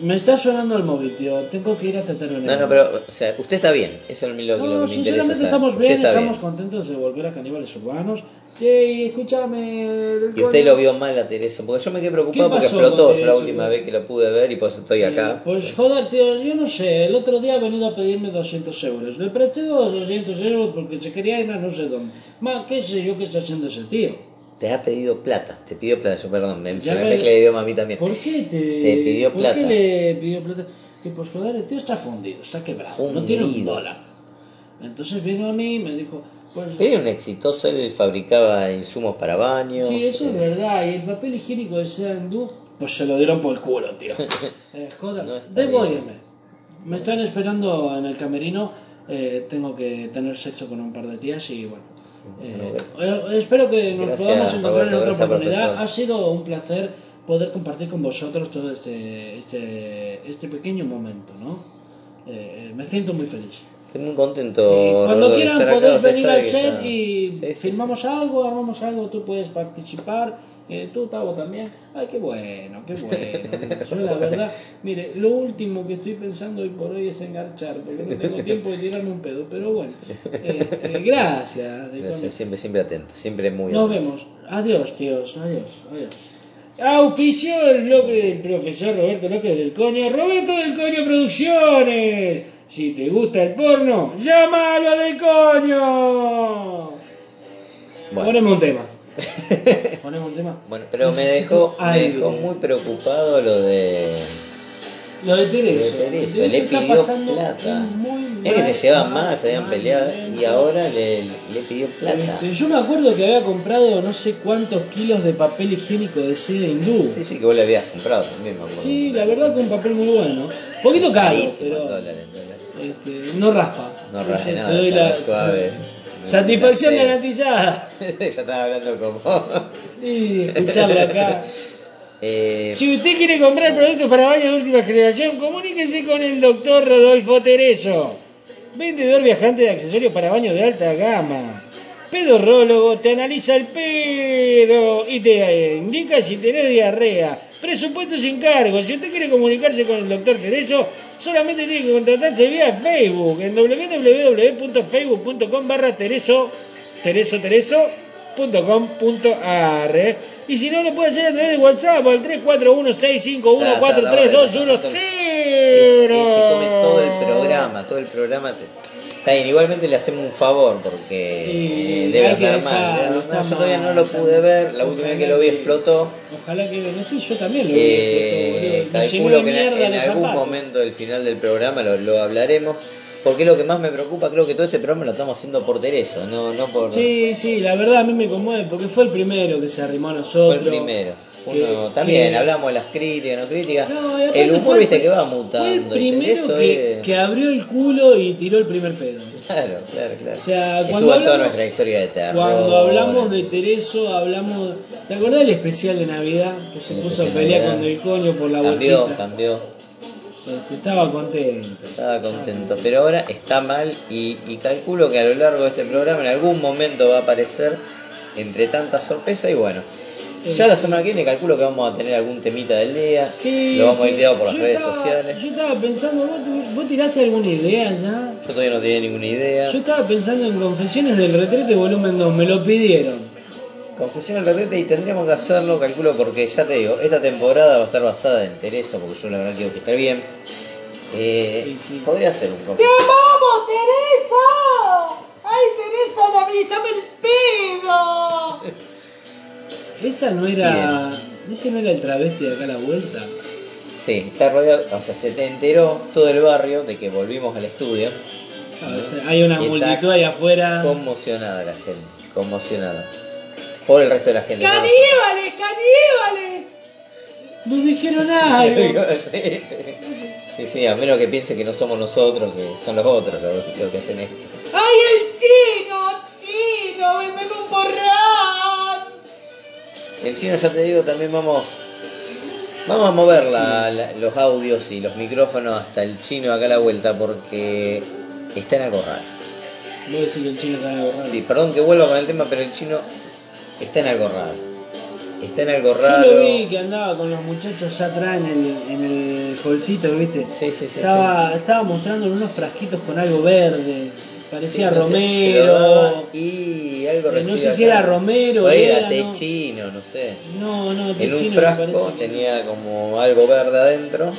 A: me está sonando el móvil, tío. Tengo que ir a tratar
B: No, no, pero, o sea, usted está bien. Eso es lo, lo que
A: No,
B: me
A: sinceramente estamos bien, estamos contentos de volver a Caníbales Urbanos. Y escúchame. del
B: Y usted lo vio mal a Teresa, porque yo me quedé preocupado
A: ¿Qué
B: porque explotó yo la última vez que lo pude ver y por eso estoy
A: Eh,
B: acá.
A: pues joder, tío, yo no sé. El otro día ha venido a pedirme 200 euros. Le presté los 200 euros porque se quería ir a no sé dónde. Más, qué sé yo qué está haciendo ese tío.
B: Te ha pedido plata, te pidió plata, yo perdón, me, se me
A: me-
B: mezcla el idioma a mí también.
A: ¿Por qué te,
B: Te pidió
A: ¿por
B: plata.
A: qué le pidió plata? Que pues joder, el tío está fundido, está quebrado, no tiene un dólar. Entonces vino a mí y me dijo, pues
B: Era un exitoso, él fabricaba insumos para baños.
A: Sí, eso es
B: eh,
A: verdad. Y el papel higiénico de Seandú, pues se lo dieron por el culo, tío. Eh, joder,
B: No está
A: debo
B: bien.
A: irme. Me están esperando en el camerino. eh, tengo que tener sexo con un par de tías y bueno. Eh, eh, espero que nos
B: Gracias,
A: podamos encontrar en
B: Roberto,
A: otra
B: gracias,
A: oportunidad.
B: profesor.
A: Ha sido un placer poder compartir con vosotros todo este, este, este pequeño momento, ¿no? Eh, eh, me siento muy feliz.
B: Estoy muy contento.
A: Eh, cuando quieran podéis venir al set y
B: Sí, sí,
A: filmamos algo, armamos algo, tú puedes participar, eh, tú Tavo también. Ay, qué bueno, qué bueno. Yo la verdad, mire, lo último que estoy pensando hoy por hoy es engarchar, porque no tengo tiempo de tirarme un pedo, pero bueno. Este, gracias. de
B: Gracias, siempre, siempre atento, siempre muy
A: Nos
B: atento.
A: vemos. Adiós, tíos. Adiós, adiós. Auspició el bloque del profesor Roberto López del Coño. Roberto del Coño Producciones. Si te gusta el porno, llámalo del Coño.
B: Bueno.
A: Ponemos un tema. Ponemos un tema.
B: Bueno, pero me dejó, me dejó muy preocupado lo de.
A: Lo de Tereso.
B: De Tereso,
A: Tereso
B: le pidió plata.
A: un
B: Es que se llevaban
A: mal,
B: se habían peleado y ahora le, le pidió plata.
A: Este, yo me acuerdo que había comprado no sé cuántos kilos de papel higiénico de seda hindú.
B: Sí, sí, que vos le habías comprado también, me acuerdo.
A: Sí, la verdad que un papel muy bueno. Poquito caro,
B: Carísimo
A: pero
B: dólar, dólar.
A: este, no raspa.
B: No raspa nada,
A: la-
B: más suave.
A: Satisfacción garantizada.
B: Yo estaba hablando como.
A: Y escucharlo acá.
B: Eh,
A: Si usted quiere comprar productos para baño de última generación, comuníquese con el doctor Rodolfo Tereso, vendedor viajante de accesorios para baño de alta gama. Pedorrólogo te analiza el pedo y te indica si tenés diarrea. Presupuesto sin cargo. Si usted quiere comunicarse con el doctor Tereso, solamente tiene que contratarse vía Facebook en www.facebook.com barra Tereso, Tereso, Tereso .com.ar y si no lo puede hacer a través de WhatsApp al 341-651-43210
B: Él se come todo el programa, todo el programa. te- Está bien, igualmente le hacemos un favor porque
A: Sí,
B: debe andar mal. No, yo todavía no lo pude ver, la última vez que lo vi explotó.
A: Ojalá que venga. Sí, yo también lo vi.
B: Eh,
A: explotó,
B: calculo que en, en algún
A: zapatos.
B: momento del final del programa lo, lo hablaremos. Porque lo que más me preocupa, creo que todo este programa lo estamos haciendo por Tereso, no, no por.
A: Sí, sí, la verdad a mí me conmueve porque fue el primero que se arrimó a
B: Fue
A: nosotros.
B: el primero. Uno, también
A: que-
B: hablamos de las críticas, no críticas.
A: No,
B: el humor,
A: fue
B: viste,
A: el-
B: que va
A: Fue el
B: mutando. y
A: primero que,
B: es-
A: que abrió el culo y tiró el primer pedo.
B: Claro, claro, claro.
A: O sea,
B: Estuvo
A: cuando
B: en toda
A: hablamos-
B: nuestra historia de terror.
A: Cuando hablamos de Tereso, hablamos. ¿Te acordás del especial de Navidad? Que se
B: El
A: puso a pelear con el coño por la
B: Cambió,
A: bochita.
B: cambió.
A: Este, estaba contento.
B: Estaba contento. Pero ahora está mal y, y calculo que a lo largo de este programa en algún momento va a aparecer entre tantas sorpresas y bueno. Ya la semana que viene calculo que vamos a tener algún temita del día.
A: Sí,
B: lo vamos a ir tirado por las
A: Yo
B: redes
A: estaba-
B: sociales.
A: Yo estaba pensando, ¿vos, tiraste alguna idea ya?
B: Yo todavía no tenía ninguna idea.
A: Yo estaba pensando en Confesiones del Retrete volumen 2, me lo pidieron.
B: Confesión al retete y tendríamos que hacerlo, calculo, porque ya te digo, esta temporada va a estar basada en Tereso, porque yo la verdad quiero que esté bien. Eh,
A: Sí, sí.
B: Podría ser un confesión.
C: ¡Vamos, Teresa! ¡Ay, Teresa, movilízame el pedo!
A: Esa no era. Ese no era el travesti de acá a la vuelta.
B: Sí, está rodeado, o sea, se te enteró todo el barrio de que volvimos al estudio.
A: Ah, Hay una
B: Y
A: multitud ahí afuera.
B: Conmocionada la gente, conmocionada. Por el resto de la gente.
C: ¡Caníbales, caníbales!
A: Nos dijeron algo.
B: sí, sí. sí, sí, a menos que piense que no somos nosotros, que son los otros los, los que hacen esto.
C: ¡Ay, el chino! ¡Chino! ¡Véndeme un borrón!
B: El chino, ya te digo, también vamos vamos a mover la- la- los audios y los micrófonos hasta el chino acá a la vuelta porque está en algo raro.
A: Voy a decir que el chino está algo raro.
B: Sí, perdón que vuelva con el tema, pero el chino está en algo raro. Está en algo
A: Yo
B: raro.
A: lo vi que andaba con los muchachos atrás en el, en el holcito, ¿viste?
B: Sí, sí, sí.
A: estaba, estaba mostrando unos frasquitos con algo verde. Parecía
B: Sí, no sé,
A: Romero.
B: daba y algo
A: Eh, no sé si era Romero,
B: ahí era
A: era,
B: té
A: ¿no?
B: chino, no sé.
A: No, no, té
B: En un frasco tenía como algo verde adentro.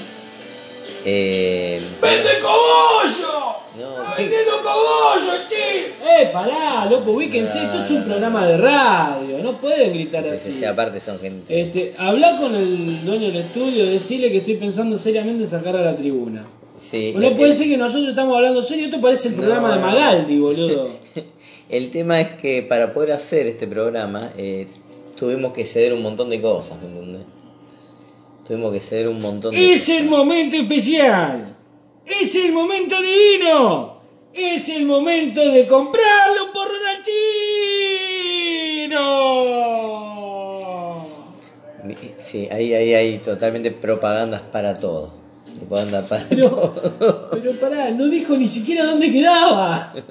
B: Eh,
C: ¡Vende cogollo!
B: no,
C: ¡Está
B: ¿qué?
C: vendiendo cogollo, chino!
A: Eh, pará, loco, ubíquense,
B: No,
A: esto es un
B: no.
A: programa de radio, no pueden gritar
B: Sí,
A: así.
B: sí, sí, aparte son gente.
A: Este, habla con el dueño del estudio, decirle que estoy pensando seriamente en sacar a la tribuna.
B: Sí,
A: No
B: el-
A: puede
B: el-
A: ser que nosotros estamos hablando serio, esto parece el
B: No,
A: programa de. Magaldi, boludo.
B: El tema es que para poder hacer este programa eh, tuvimos que ceder un montón de cosas, ¿me entendés? Tuvimos que ceder un montón de
A: Es el momento especial. Es el momento divino. Es el momento de comprarle un porrón al chino.
B: Sí, ahí, ahí hay totalmente propagandas para todo. Propaganda para
A: Pero,
B: todo.
A: pero pará, no dijo ni siquiera dónde quedaba.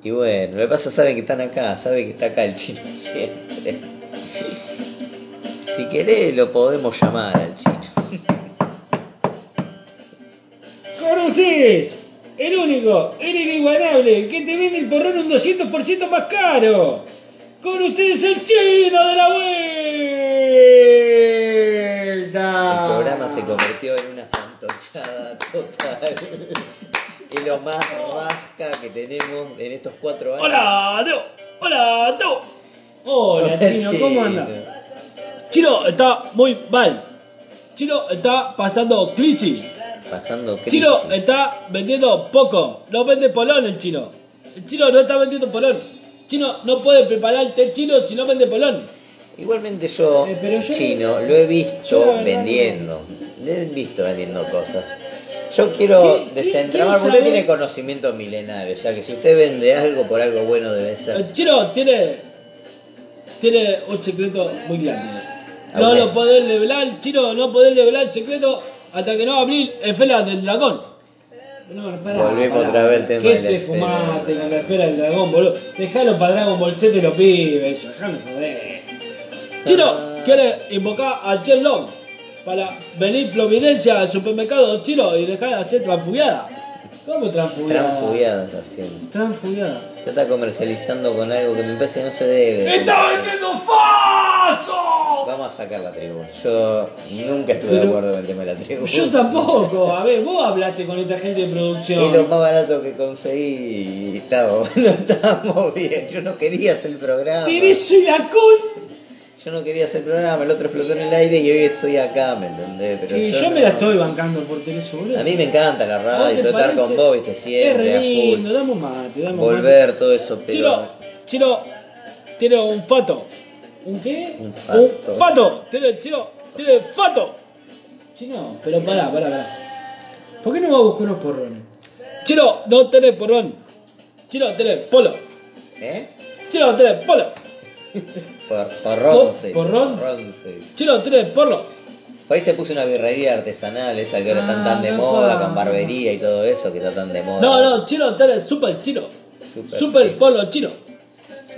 B: Y bueno, lo que pasa saben que están acá, saben que está acá el chino siempre. Si querés lo podemos llamar al chino.
A: Con ustedes, el único, el inigualable, el que te vende el porrón un 200% más caro. Con ustedes el chino de la vuelta.
B: El programa se convirtió en una fantochada total. Es lo más rasca que tenemos en estos cuatro años.
A: Hola, no. Hola, no. Hola,
B: Hola,
A: chino, ¿cómo anda? Chino está muy mal. Chino está pasando crisis.
B: Pasando crisis.
A: Chino está vendiendo poco. No vende polón el chino. El chino no está vendiendo polón. Chino no puede preparar el té chino si no vende polón.
B: Igualmente yo,
A: Eh, pero yo-
B: chino, lo he visto
A: verdad
B: vendiendo. Lo he visto vendiendo cosas. Yo quiero
A: ¿Qué- qué-
B: desentramar, porque usted tiene conocimiento milenario, o sea que si usted vende algo por algo bueno debe ser.
A: El chino tiene, tiene un secreto muy grande. No lo poder revelar, el chino no poder revelar el secreto hasta que no abrir esfera del dragón. No, no, pará,
B: Volvemos
A: pará.
B: otra vez al tema
A: ¿Qué
B: de la
A: te
B: esfera
A: fumaste con la esfera del dragón, boludo? Dejalo para Dragon Ball Z y los pibes, eso, dejame joder. Chino
B: Ah.
A: quiere invocar a Chen Long para venir providencia al supermercado chino y dejar de hacer transfugiada. ¿Cómo transfugiada?
B: Transfugiadas haciendo.
A: Transfugiada.
B: Usted está comercializando con algo que me parece que no se debe.
C: ¡Está vendiendo falso!
B: Vamos a sacar la tribu. Yo nunca estuve de acuerdo con el tema de la tribu.
A: Yo tampoco, a ver, vos hablaste con esta gente de
B: Es lo
A: producción.
B: más barato que conseguí y estábamos, no estábamos bien. Yo no quería hacer el programa.
A: Teresa y la con.
B: Yo no quería hacer el programa, el otro explotó en el aire y hoy estoy acá, ¿me entendés? Pero
A: Sí, yo me la estoy bancando por boludo.
B: A mí me encanta la
A: ¿Vos
B: radio,
A: te
B: todo estar
A: parece?
B: con vos, viste,
A: Es
B: siempre,
A: re
B: a
A: lindo, un mate, dame un
B: Volver, todo eso, pero...
A: Chino, Chino, tiene un fato. ¿Un qué?
B: Un fato.
A: Un fato. Tiene, Chino, tiene fato. Chino, pero pará, pará, pará. ¿Por qué no va a buscar unos porrones? Chino, no tenés porrón. Chino, tenés polo.
B: ¿Eh?
A: Chino, tenés polo.
B: Por, porrón, sí.
A: ¿Porrón?
B: sí.
A: Chino, tenés porro.
B: Por ahí se puso una birrería artesanal, esa que ahora están tan de
A: Ah, no
B: moda, con barbería y todo eso, que está tan de moda.
A: No, no, chino, tenés super chino.
B: Super,
A: Super polo chino.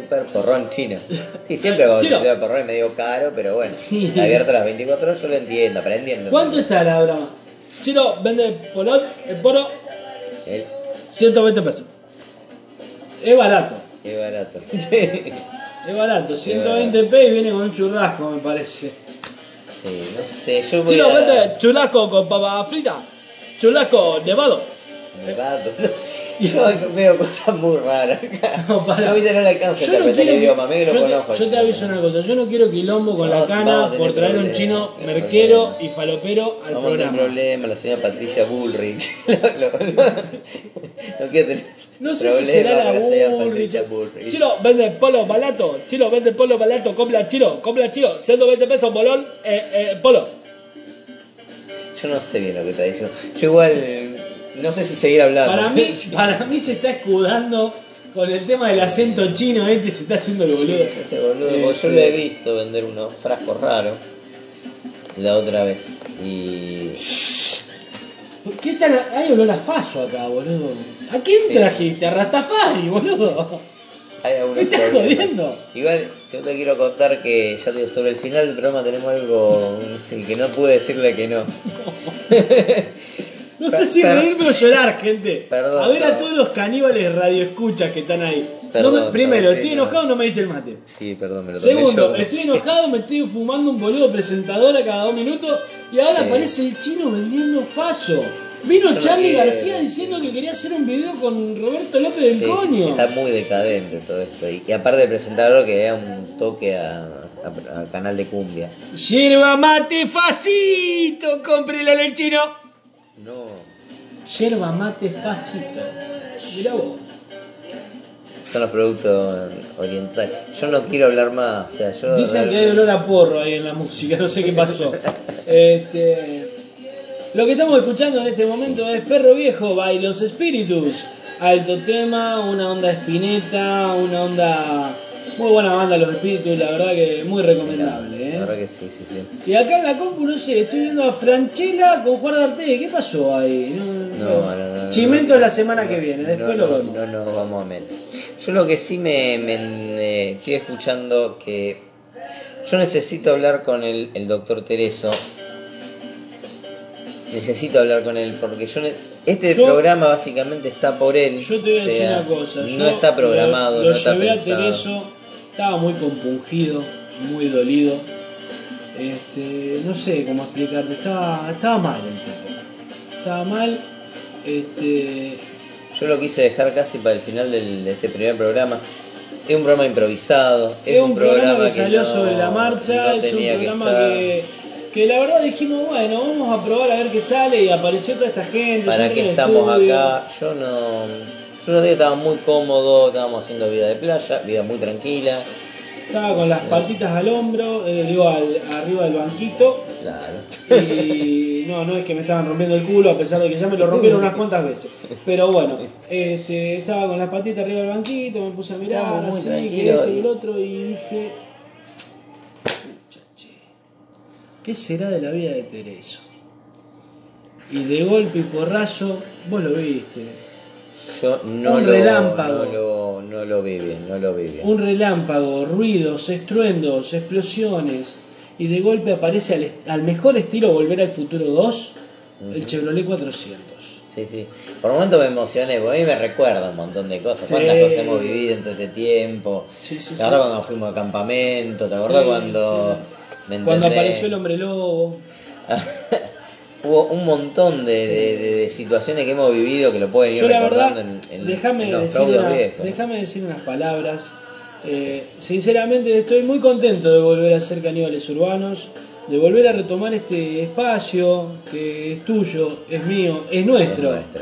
B: Super porrón chino. Sí, siempre con
A: Chino.
B: el porrón es medio caro, pero bueno. Está abierto las 24 horas, yo lo entiendo, pero entiendo.
A: ¿Cuánto está la broma? Chino vende polón, el poro,
B: El-
A: 120 pesos. Es barato,
B: Qué barato.
A: es barato. 120 pesos y viene con un churrasco, me parece.
B: Sí, no sé, yo voy
A: Chino
B: a...
A: vende churrasco con papa frita, churrasco nevado.
B: Nevado. Yo veo cosas muy raras acá.
A: No, para.
B: Yo viste no le alcanzo a
A: Yo no
B: interpretar
A: quiero
B: el idioma, me lo
A: yo te-
B: conozco.
A: Yo te aviso una cosa, yo no quiero quilombo con la cana por traer un chino merquero y falopero al
B: Vamos
A: programa.
B: problema, la señora Patricia Bullrich. No quiero tener
A: No sé si será la Bullrich. Chilo, vende polo barato. Chilo, vende polo barato. Compra chilo, compra chilo. 120 pesos, bolón, eh, eh, polo.
B: Yo no sé bien lo que está diciendo. Yo igual no sé si seguir hablando.
A: Para mí, para mí se está escudando con el tema del acento chino este, se está haciendo el boludo.
B: Ese boludo, yo lo he visto vender unos frascos raros la otra vez. Y.
A: ¿Qué tal? Hay olor a faso acá, boludo. ¿A quién
B: Sí.
A: trajiste? A Rastafari, boludo.
B: Hay
A: ¿Me estás
B: problemas.
A: jodiendo?
B: Igual, si te quiero contar que ya te digo, sobre el final del programa tenemos algo que no pude decirle que no.
A: No sé
B: Per-
A: si reírme o llorar, gente.
B: Perdón,
A: a ver a todos los caníbales radioescuchas que están ahí. No
B: Perdón,
A: me- primero,
B: sí,
A: estoy
B: no.
A: enojado, no me diste el mate.
B: Sí, perdón, me lo
A: Segundo,
B: yo.
A: estoy enojado, me estoy fumando un boludo presentador a cada dos minutos y ahora
B: Sí.
A: aparece el chino vendiendo faso. Vino
B: Yo no
A: Charlie
B: quiero.
A: García diciendo que quería hacer un video con Roberto López del Coño.
B: está muy decadente todo esto. Y, y aparte el presentador que da un toque a, a- al canal de cumbia.
A: Yerba mate facito, cómprele al chino.
B: No,
A: Yerba mate facito. Mirá vos.
B: son los productos orientales. Yo no quiero hablar más. O sea, yo
A: Dicen que hay olor a porro ahí en la música, no sé qué pasó. Este, lo que estamos escuchando en este momento es Perro Viejo by Los Espíritus. Alto tema, una onda espineta, una onda. Muy buena banda Los Espíritus, la verdad que muy recomendable.
B: La
A: ¿eh?
B: verdad que sí, sí, sí.
A: Y acá en la compu, no sé, estoy viendo a Franchella con Juan D'Arte. ¿Qué pasó ahí? No,
B: No, no,
A: Chimento es la semana que viene, después
B: no,
A: lo vemos.
B: No, no, vamos a meter. Yo lo que sí me, me- me estoy escuchando que yo necesito hablar con el, el doctor Tereso. Necesito hablar con él porque yo ne- este
A: Yo-
B: programa básicamente está por él.
A: Yo te voy a decir
B: sea,
A: una cosa.
B: No
A: yo
B: está programado,
A: Lo, lo
B: no está
A: a. Tereso, estaba muy compungido, muy dolido. Este, no sé cómo explicarte, estaba, estaba mal el tipo. Estaba mal. Este,
B: Yo lo quise dejar casi para el final del- de este primer programa. Es un programa improvisado. Es,
A: es un programa que
B: que
A: salió
B: no-
A: sobre la marcha,
B: no
A: es un programa que, que la verdad dijimos, bueno, vamos a probar a ver qué sale y apareció toda esta gente.
B: para que estamos
A: estudio.
B: acá. Yo no. Yo los días estaba muy cómodo, estábamos haciendo vida de playa, vida muy tranquila.
A: Estaba con las patitas al hombro, eh, digo, al- arriba del banquito.
B: Claro.
A: Y no, no es que me estaban rompiendo el culo, a pesar de que ya me lo rompieron unas cuantas veces. Pero bueno, este, estaba con las patitas arriba del banquito, me puse a mirar, así, que esto y el otro, y dije, "Pucha, che, ¿qué será de la vida de Tereso? Y de golpe y porrazo, vos lo viste,
B: Yo no,
A: Un
B: lo,
A: relámpago.
B: no, lo, no lo vi bien, no lo vi bien.
A: un relámpago, ruidos, estruendos, explosiones, y de golpe aparece al, mejor estilo Volver al Futuro 2, el. Chevrolet 400.
B: Sí, sí. Por momentos me emocioné, porque a mí me recuerda un montón de cosas.
A: Sí.
B: ¿Cuántas cosas hemos vivido en todo este tiempo?
A: Sí, sí,
B: ¿Te acuerdas cuando fuimos a campamento? ¿Te acuerdas cuando.?
A: sí.
B: ¿me
A: Cuando apareció el hombre lobo.
B: Hubo un montón de, de- de- de situaciones que hemos vivido que lo pueden ir
A: Yo
B: recordando
A: verdad,
B: en, en-
A: déjame
B: en los
A: decir, una-
B: viejos.
A: déjame decir unas palabras. Eh, sinceramente estoy muy contento de volver a ser caníbales urbanos, de volver a retomar este espacio que es tuyo, es mío, es
B: Es
A: nuestro.
B: nuestro.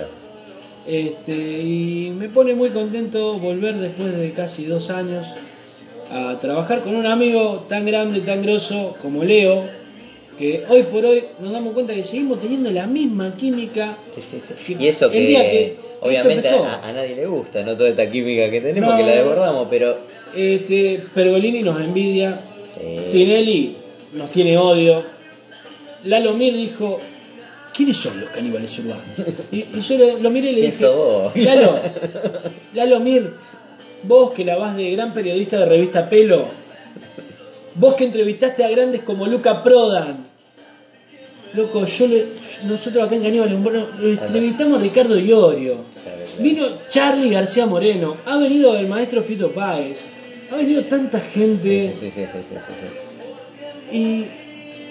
A: Este, y me pone muy contento volver después de casi dos años a trabajar con un amigo tan grande, tan grosso como Leo, que hoy por hoy nos damos cuenta que seguimos teniendo la misma química.
B: Sí, sí, sí.
A: Que
B: Y eso que, obviamente a, a nadie le gusta, no toda esta química que tenemos,
A: No.
B: que la desbordamos, pero
A: Este, Pergolini nos envidia. Tinelli nos tiene odio, Lalo Mir dijo, ¿quiénes son los caníbales urbanos? Y, y yo lo, lo miré y le
B: ¿Quién
A: dije,
B: vos?
A: Lalo, Lalo Mir, vos que la vas de gran periodista de revista Pelo, vos que entrevistaste a grandes como Luca Prodan, loco, yo le- nosotros acá en Urbanos lo entrevistamos a Ricardo Iorio, vino Charlie García Moreno, ha venido el maestro Fito Páez, ha venido tanta gente.
B: Sí, sí, sí,
A: y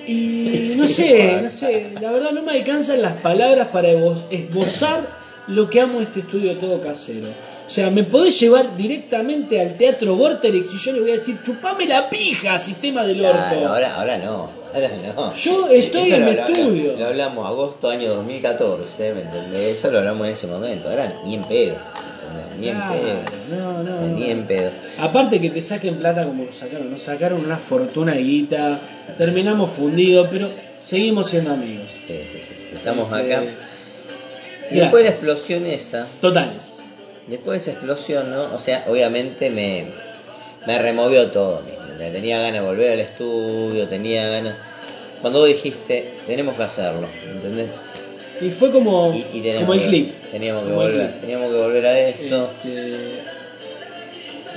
A: Y no sé, no sé, la verdad no me alcanzan las palabras para esbo- esbozar lo que amo este estudio todo casero. O sea, me podés llevar directamente al teatro Vorterix y yo le voy a decir, chupame la pija, sistema del orto.
B: Claro, ahora, ahora no, ahora no.
A: Yo estoy
B: Eso
A: en
B: lo-
A: mi
B: lo-
A: estudio.
B: Lo, hablamos agosto año 2014, ¿me entendés? Eso lo hablamos en ese momento, ahora ni en pedo. Ni
A: Claro,
B: en pedo.
A: no, no, no.
B: Ni en pedo.
A: Aparte que te saquen plata como lo sacaron, nos sacaron una fortuna de guita, terminamos fundidos, pero seguimos siendo amigos.
B: Sí, sí, sí, sí, Estamos
A: Este,
B: acá. Y después de la explosión esa,
A: Totales.
B: Después de esa explosión, ¿no? O sea, obviamente me, me removió todo. Tenía ganas de volver al estudio, tenía ganas. Cuando vos dijiste, tenemos que hacerlo, ¿entendés?
A: Y fue como,
B: Y, y teníamos
A: como el
B: que-
A: clip.
B: Teníamos que
A: Como
B: volver, teníamos que volver a esto.
A: Este,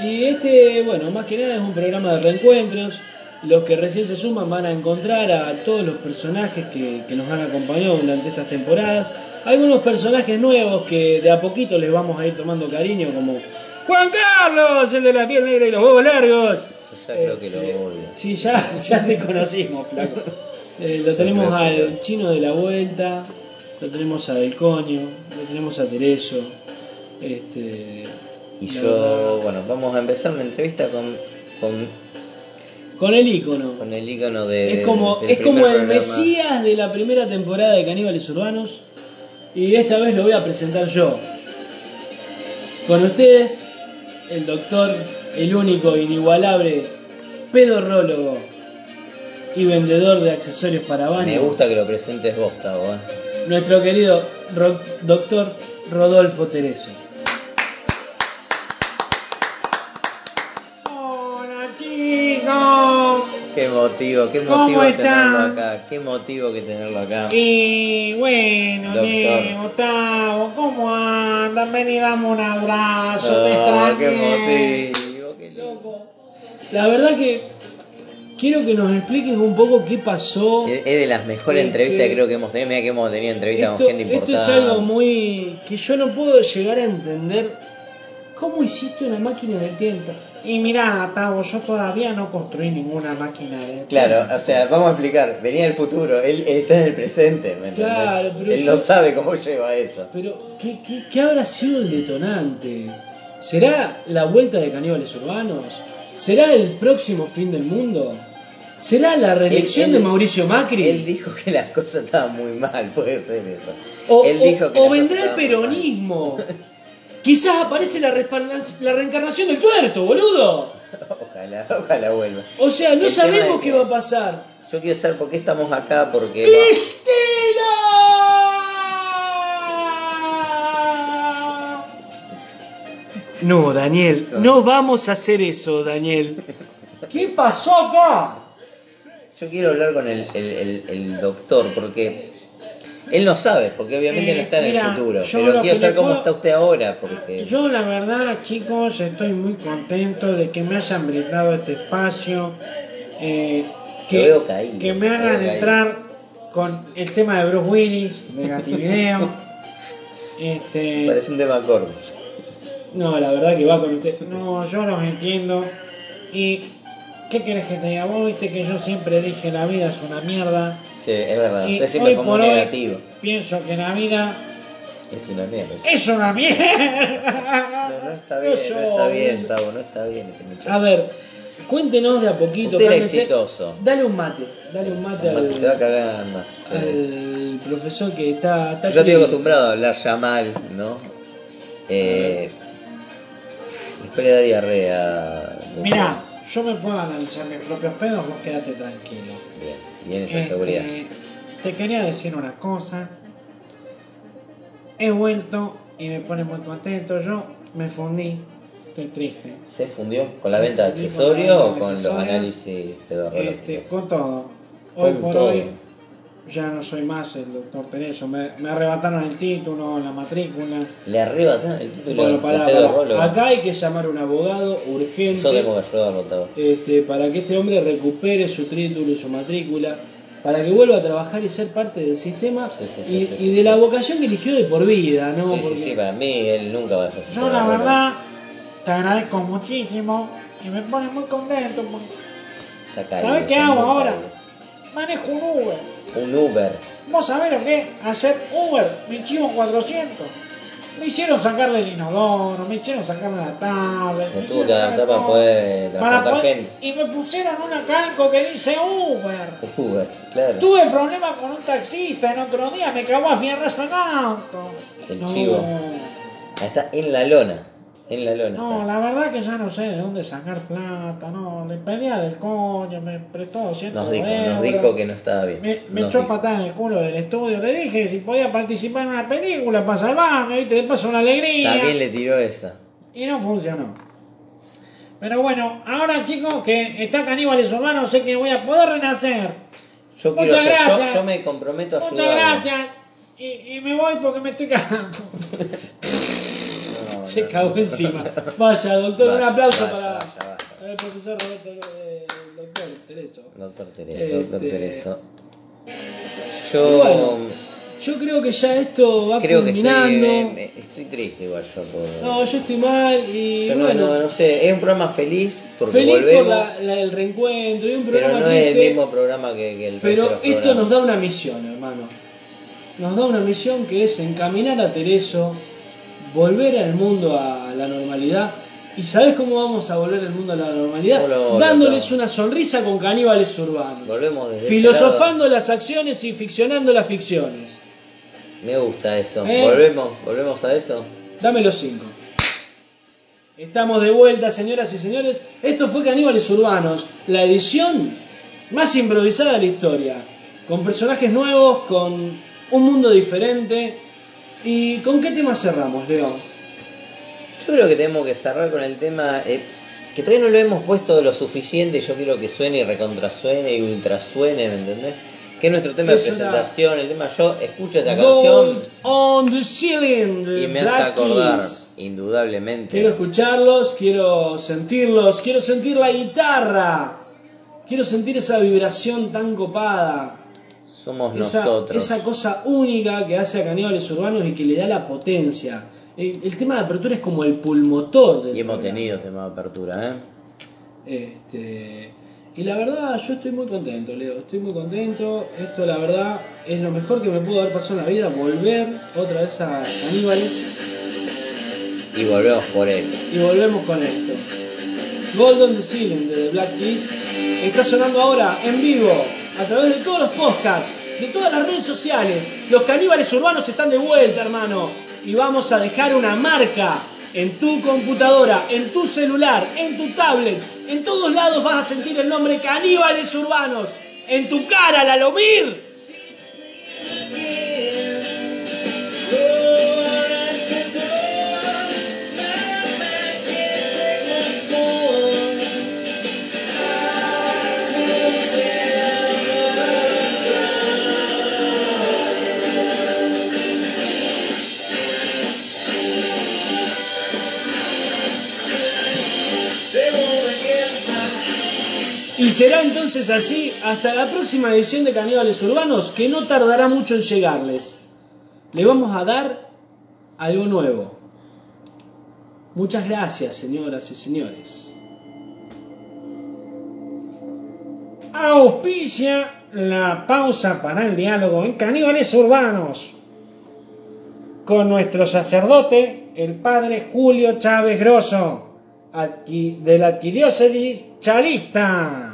A: y este, bueno, más que nada es un programa de reencuentros. Los que recién se suman van a encontrar a todos los personajes que, que nos han acompañado durante estas temporadas. Algunos personajes nuevos que de a poquito les vamos a ir tomando cariño, como Juan Carlos, el de la piel negra y los huevos largos.
B: Yo ya creo que lo
A: Este,
B: odio.
A: Sí, ya, ya te conocimos, flaco. Eh, lo
B: Yo
A: tenemos
B: que
A: al chino de la vuelta, lo tenemos a Coño, lo tenemos a Tereso. Este,
B: Y yo,
A: verdad,
B: bueno, vamos a empezar la entrevista con, con,
A: Con el ícono.
B: con el icono de.
A: es como, es como el
B: programa.
A: Mesías de la primera temporada de Caníbales Urbanos. Y esta vez lo voy a presentar yo. Con ustedes, el doctor, el único, inigualable, pedorrólogo y vendedor de accesorios para baño.
B: Me gusta que lo presentes vos, Tavo. ¿eh?
A: nuestro querido doctor Rodolfo Tereso. Hola chicos.
B: Qué motivo, qué
A: ¿Cómo
B: motivo tenerlo acá. Qué motivo que tenerlo acá.
A: Y bueno,
B: Doctor.
A: Gustavo, ¿cómo andan? Ven y dame un abrazo, te
B: qué motivo, qué loco.
A: La verdad que quiero que nos expliques un poco qué pasó.
B: Es de las mejores
A: Este-
B: entrevistas que creo que hemos tenido. Mira que hemos tenido entrevistas
A: Esto,
B: con gente
A: esto
B: importante.
A: es algo muy que yo no puedo llegar a entender. ¿Cómo hiciste una máquina del tiempo? Y mirá, Tavo, yo todavía no construí ninguna máquina tiempo.
B: Claro, o sea, vamos a explicar. Venía del futuro, él, él está en el presente, ¿me?
A: Claro, pero
B: Él
A: yo-
B: no sabe cómo lleva eso.
A: Pero, ¿qué, qué, qué habrá sido el detonante? ¿Será la vuelta de caníbales urbanos? ¿Será el próximo fin del mundo? ¿Será la reelección
B: Él- él-
A: de Mauricio Macri?
B: Él dijo que las cosas estaban muy mal, puede ser eso.
A: o
B: él
A: o-
B: dijo que
A: o
B: las
A: vendrá el peronismo. Quizás aparece la, reencarnación del tuerto, boludo.
B: Ojalá, ojalá vuelva.
A: O sea, no
B: El
A: sabemos qué
B: que-
A: va a pasar.
B: Yo quiero saber por qué estamos acá, porque...
A: ¡Cristina! No, Daniel, no vamos a hacer eso, Daniel. ¿Qué pasó acá?
B: Yo quiero hablar con el, el- el- el doctor, porque... Él no sabe, porque obviamente
A: Eh,
B: no está en
A: mira,
B: el futuro. Pero quiero saber cómo está usted ahora, porque...
A: Yo la verdad, chicos, estoy muy contento de que me hayan brindado este espacio, eh, que,
B: caído,
A: que me hagan entrar con el tema de Bruce Willis, de Gativideo. este,
B: Parece un tema corto.
A: no, la verdad que va con usted. No, yo los entiendo. Y, ¿qué querés que te diga? Vos viste que yo siempre dije la vida es una mierda.
B: Sí, es verdad.
A: Y
B: Usted siempre fue muy negativo.
A: pienso que la vida
B: Es una mierda.
A: es una mierda.
B: No, no está bien, no está bien, Tavo, no está bien este muchacho.
A: A ver, cuéntenos de a poquito.
B: Usted era exitoso.
A: Dale un mate, dale un mate al,
B: Se va a cagar más.
A: al profesor que está, está
B: Yo estoy acostumbrado a hablar ya mal, ¿no? Eh, después le da diarrea. doctor.
A: Yo me puedo analizar mis propios pedos, vos quédate tranquilo.
B: Bien, bien esa
A: Este,
B: seguridad.
A: Te quería decir una cosa. He vuelto y me pone muy contento. Yo me fundí, estoy triste.
B: ¿Se fundió con la venta de accesorios o con los análisis pedagógicos?
A: Este, con todo. Hoy
B: Con
A: por
B: todo.
A: hoy ya no soy más el doctor Tereso. Me, me arrebataron el título, la matrícula.
B: Le arrebatan el título
A: Bueno, pará. Acá hay que llamar a un abogado urgente
B: Yo tengo que ayudarlo, Tavo.
A: este, para que este hombre recupere su título y su matrícula, para que vuelva a trabajar y ser parte del sistema
B: Sí, sí, sí,
A: y,
B: sí,
A: y
B: sí,
A: de la vocación que eligió de por vida, ¿no?
B: Sí,
A: Porque
B: sí, sí, para mí él nunca va a ser
A: yo la verdad te agradezco muchísimo y me pone muy contento. ¿Sabes qué hago ahora?
B: caído.
D: Manejo un Uber.
B: Un Uber.
D: ¿Vos sabés lo que es hacer Uber? Me chivo 400. Me hicieron sacarle el inodoro, me hicieron sacarle la tablet.
B: Me tuvo que adaptar para poder transportar gente.
D: Y me pusieron una calco que dice Uber.
B: Uber, claro.
D: Tuve problemas con un taxista el otro día, me cagó a fierrazo en auto.
B: El
D: no,
B: chivo. Está en la lona. En la lona.
D: No, la verdad que ya no sé de dónde sacar plata, no, le pedía del coño, me prestó 200
B: Nos dijo, nos dijo que no estaba bien.
D: Me, echó patada en el culo del estudio, le dije si podía participar en una película para salvarme, viste, de paso una alegría.
B: También le tiró esa.
D: Y no funcionó. Pero bueno, ahora chicos que está Caníbales Urbanos, sé que voy a poder renacer.
B: Yo
D: Muchas
B: quiero yo, yo,
D: gracias.
B: yo me comprometo a
D: Muchas gracias. Y, y me voy porque me estoy cagando. Se cagó encima. Vaya, doctor, un aplauso
B: vaya,
D: para
B: vaya,
D: el profesor Roberto, eh, doctor Tereso.
B: Doctor Tereso, doctor
D: Este-
B: Tereso. Yo
A: bueno, yo creo que ya esto va
B: creo que estoy,
A: culminando.
B: eh, estoy triste igual yo por...
A: No, yo estoy mal y
B: Yo no,
A: bueno,
B: no, no sé, es un programa feliz porque
A: feliz
B: volvemos,
A: por la- la- el reencuentro y un
B: pero no es el mismo programa que, que el resto
A: pero
B: de los
A: esto nos da una misión, hermano. Nos da una misión que es encaminar a Tereso, volver al mundo a la normalidad. ¿Y sabes cómo vamos a volver al mundo a la normalidad?
B: ¿Cómo lo vamos a
A: Dándoles una sonrisa con caníbales urbanos.
B: Volvemos desde
A: Filosofando las acciones y ficcionando las ficciones.
B: Me gusta eso.
A: ¿Eh?
B: Volvemos, volvemos a eso.
A: Dame los cinco. Estamos de vuelta, señoras y señores. Esto fue Caníbales Urbanos, la edición más improvisada de la historia. Con personajes nuevos, con un mundo diferente. ¿Y con qué tema cerramos, Leo?
B: Yo creo que tenemos que cerrar con el tema eh, que todavía no lo hemos puesto lo suficiente. Yo quiero que suene y recontrasuene y ultrasuene, ¿me entendés? Que es nuestro tema de
A: una-
B: presentación. El tema, yo escucho esta
A: Gold
B: canción
A: on the ceiling
B: y me hace acordar,
A: Keys.
B: indudablemente.
A: Quiero escucharlos, quiero sentirlos, quiero sentir la guitarra. Quiero sentir esa vibración tan copada.
B: Somos
A: esa,
B: nosotros.
A: esa cosa única que hace a Caníbales Urbanos y que le da la potencia. El, el tema de apertura es como el pulmotor del
B: Y hemos
A: programa.
B: tenido tema de apertura, ¿eh?
A: Este, y la verdad, yo estoy muy contento, Leo. Estoy muy contento. Esto, la verdad, es lo mejor que me pudo haber pasado en la vida. Volver otra vez a Caníbales
B: Y volvemos por él.
A: y volvemos con esto. Gold on the Ceiling de The Black Keys está sonando ahora en vivo a través de todos los podcasts, de todas las redes sociales. Los caníbales urbanos están de vuelta, hermano. Y vamos a dejar una marca en tu computadora, en tu celular, en tu tablet. En todos lados vas a sentir el nombre Caníbales Urbanos. En tu cara, Lalomir. Y será entonces así hasta la próxima edición de Caníbales Urbanos, que no tardará mucho en llegarles. Le vamos a dar algo nuevo. Muchas gracias, señoras y señores.
D: Auspicia la pausa para el diálogo en Caníbales Urbanos con nuestro sacerdote, el padre Julio Chávez Grosso, de la arquidiócesis chalista.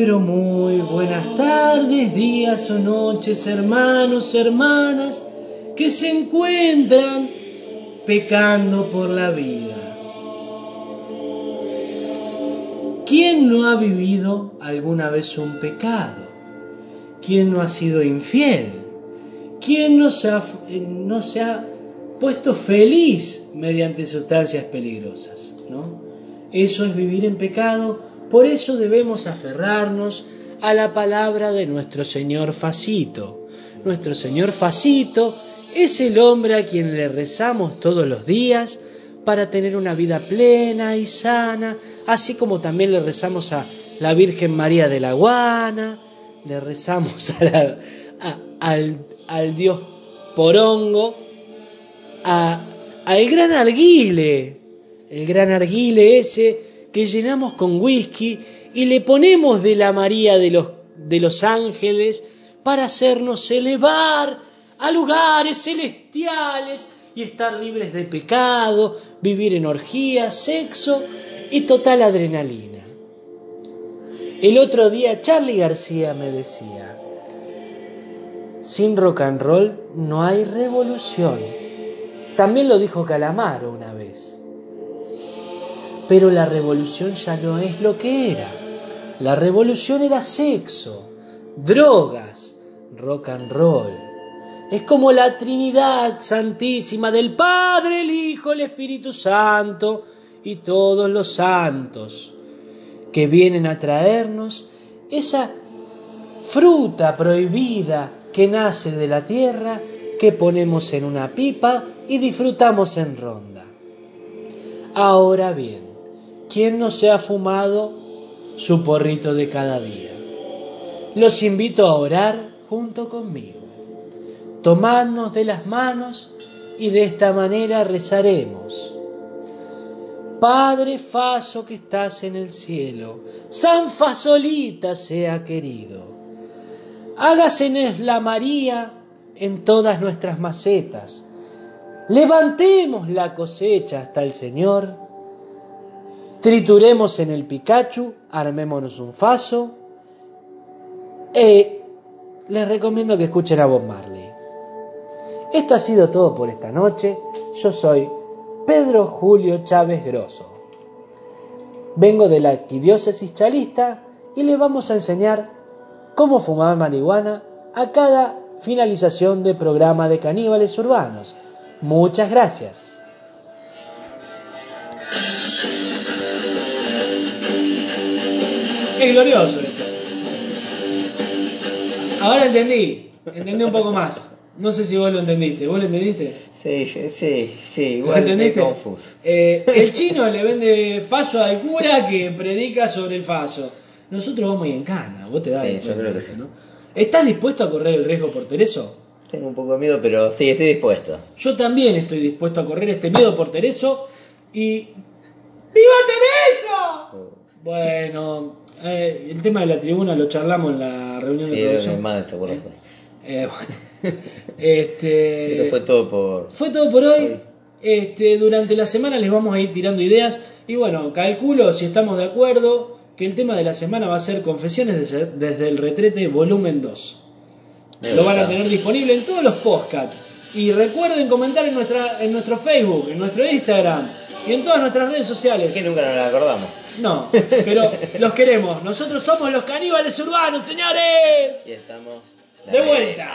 A: Pero muy buenas tardes, días o noches, hermanos, hermanas, que se encuentran pecando por la vida. ¿Quién no ha vivido alguna vez un pecado? ¿Quién no ha sido infiel? ¿Quién no se ha, eh, no se ha puesto feliz mediante sustancias peligrosas? ¿no? Eso es vivir en pecado, por eso debemos aferrarnos a la palabra de nuestro Señor Facito. Nuestro Señor Facito es el hombre a quien le rezamos todos los días para tener una vida plena y sana, así como también le rezamos a la Virgen María de la Guana, le rezamos a la- al, al Dios Porongo, a, al gran arguile, el gran arguile ese que llenamos con whisky y le ponemos de la María de los, de los ángeles para hacernos elevar a lugares celestiales y estar libres de pecado, vivir en orgías, sexo y total adrenalina. El otro día Charlie García me decía, sin rock and roll no hay revolución. También lo dijo Calamaro una vez. Pero la revolución ya no es lo que era. La revolución era sexo, drogas, rock and roll. Es como la Trinidad Santísima del Padre, el Hijo, el Espíritu Santo y todos los santos que vienen a traernos esa fruta prohibida que nace de la tierra, que ponemos en una pipa y disfrutamos en ronda. Ahora bien, ¿quién no se ha fumado su porrito de cada día? Los invito a orar junto conmigo. Tomadnos de las manos y de esta manera rezaremos. Padre Faso que estás en el cielo, San Fasolita sea querido. Hágasenos la María en todas nuestras macetas. Levantemos la cosecha hasta el Señor. Trituremos en el Pikachu, armémonos un faso. E les recomiendo que escuchen a Bob Marley. Esto ha sido todo por esta noche. Yo soy Pedro Julio Chávez Grosso. Vengo de la arquidiócesis chalista y les vamos a enseñar cómo fumar marihuana a cada finalización de programa de caníbales urbanos. Muchas gracias. Es glorioso esto. Ahora entendí, entendí un poco más. No sé si vos lo entendiste. ¿Vos lo entendiste?
B: Sí, sí, sí, sí,
A: ¿Lo
B: igual
A: entendiste?
B: confuso.
A: Eh, el chino le vende faso al cura que predica sobre el faso. Nosotros vamos ahí en cana, vos te das
B: Sí, yo creo
A: de
B: que
A: eso,
B: sí.
A: ¿no? ¿Estás dispuesto a correr el riesgo por Tereso?
B: Tengo un poco de miedo, pero sí, estoy dispuesto.
A: Yo también estoy dispuesto a correr este miedo por Tereso y... ¡Viva Tereso! Bueno, eh, el tema de la tribuna lo charlamos en la reunión
B: Sí,
A: de producción.
B: que más seguro estoy.
A: Eh, bueno, este,
B: Esto fue todo por.
A: Fue todo por hoy.
B: Hoy.
A: Este, durante la semana les vamos a ir tirando ideas. Y bueno, calculo, si estamos de acuerdo, que el tema de la semana va a ser Confesiones desde, el Retrete volumen 2.
B: Me
A: Lo van a tener disponible en todos los podcasts. Y recuerden comentar en, nuestra, en nuestro Facebook, en nuestro Instagram y en todas nuestras redes sociales.
B: Que nunca nos acordamos.
A: No, pero los queremos. Nosotros somos los caníbales urbanos, señores.
B: Y estamos.
A: De vuelta.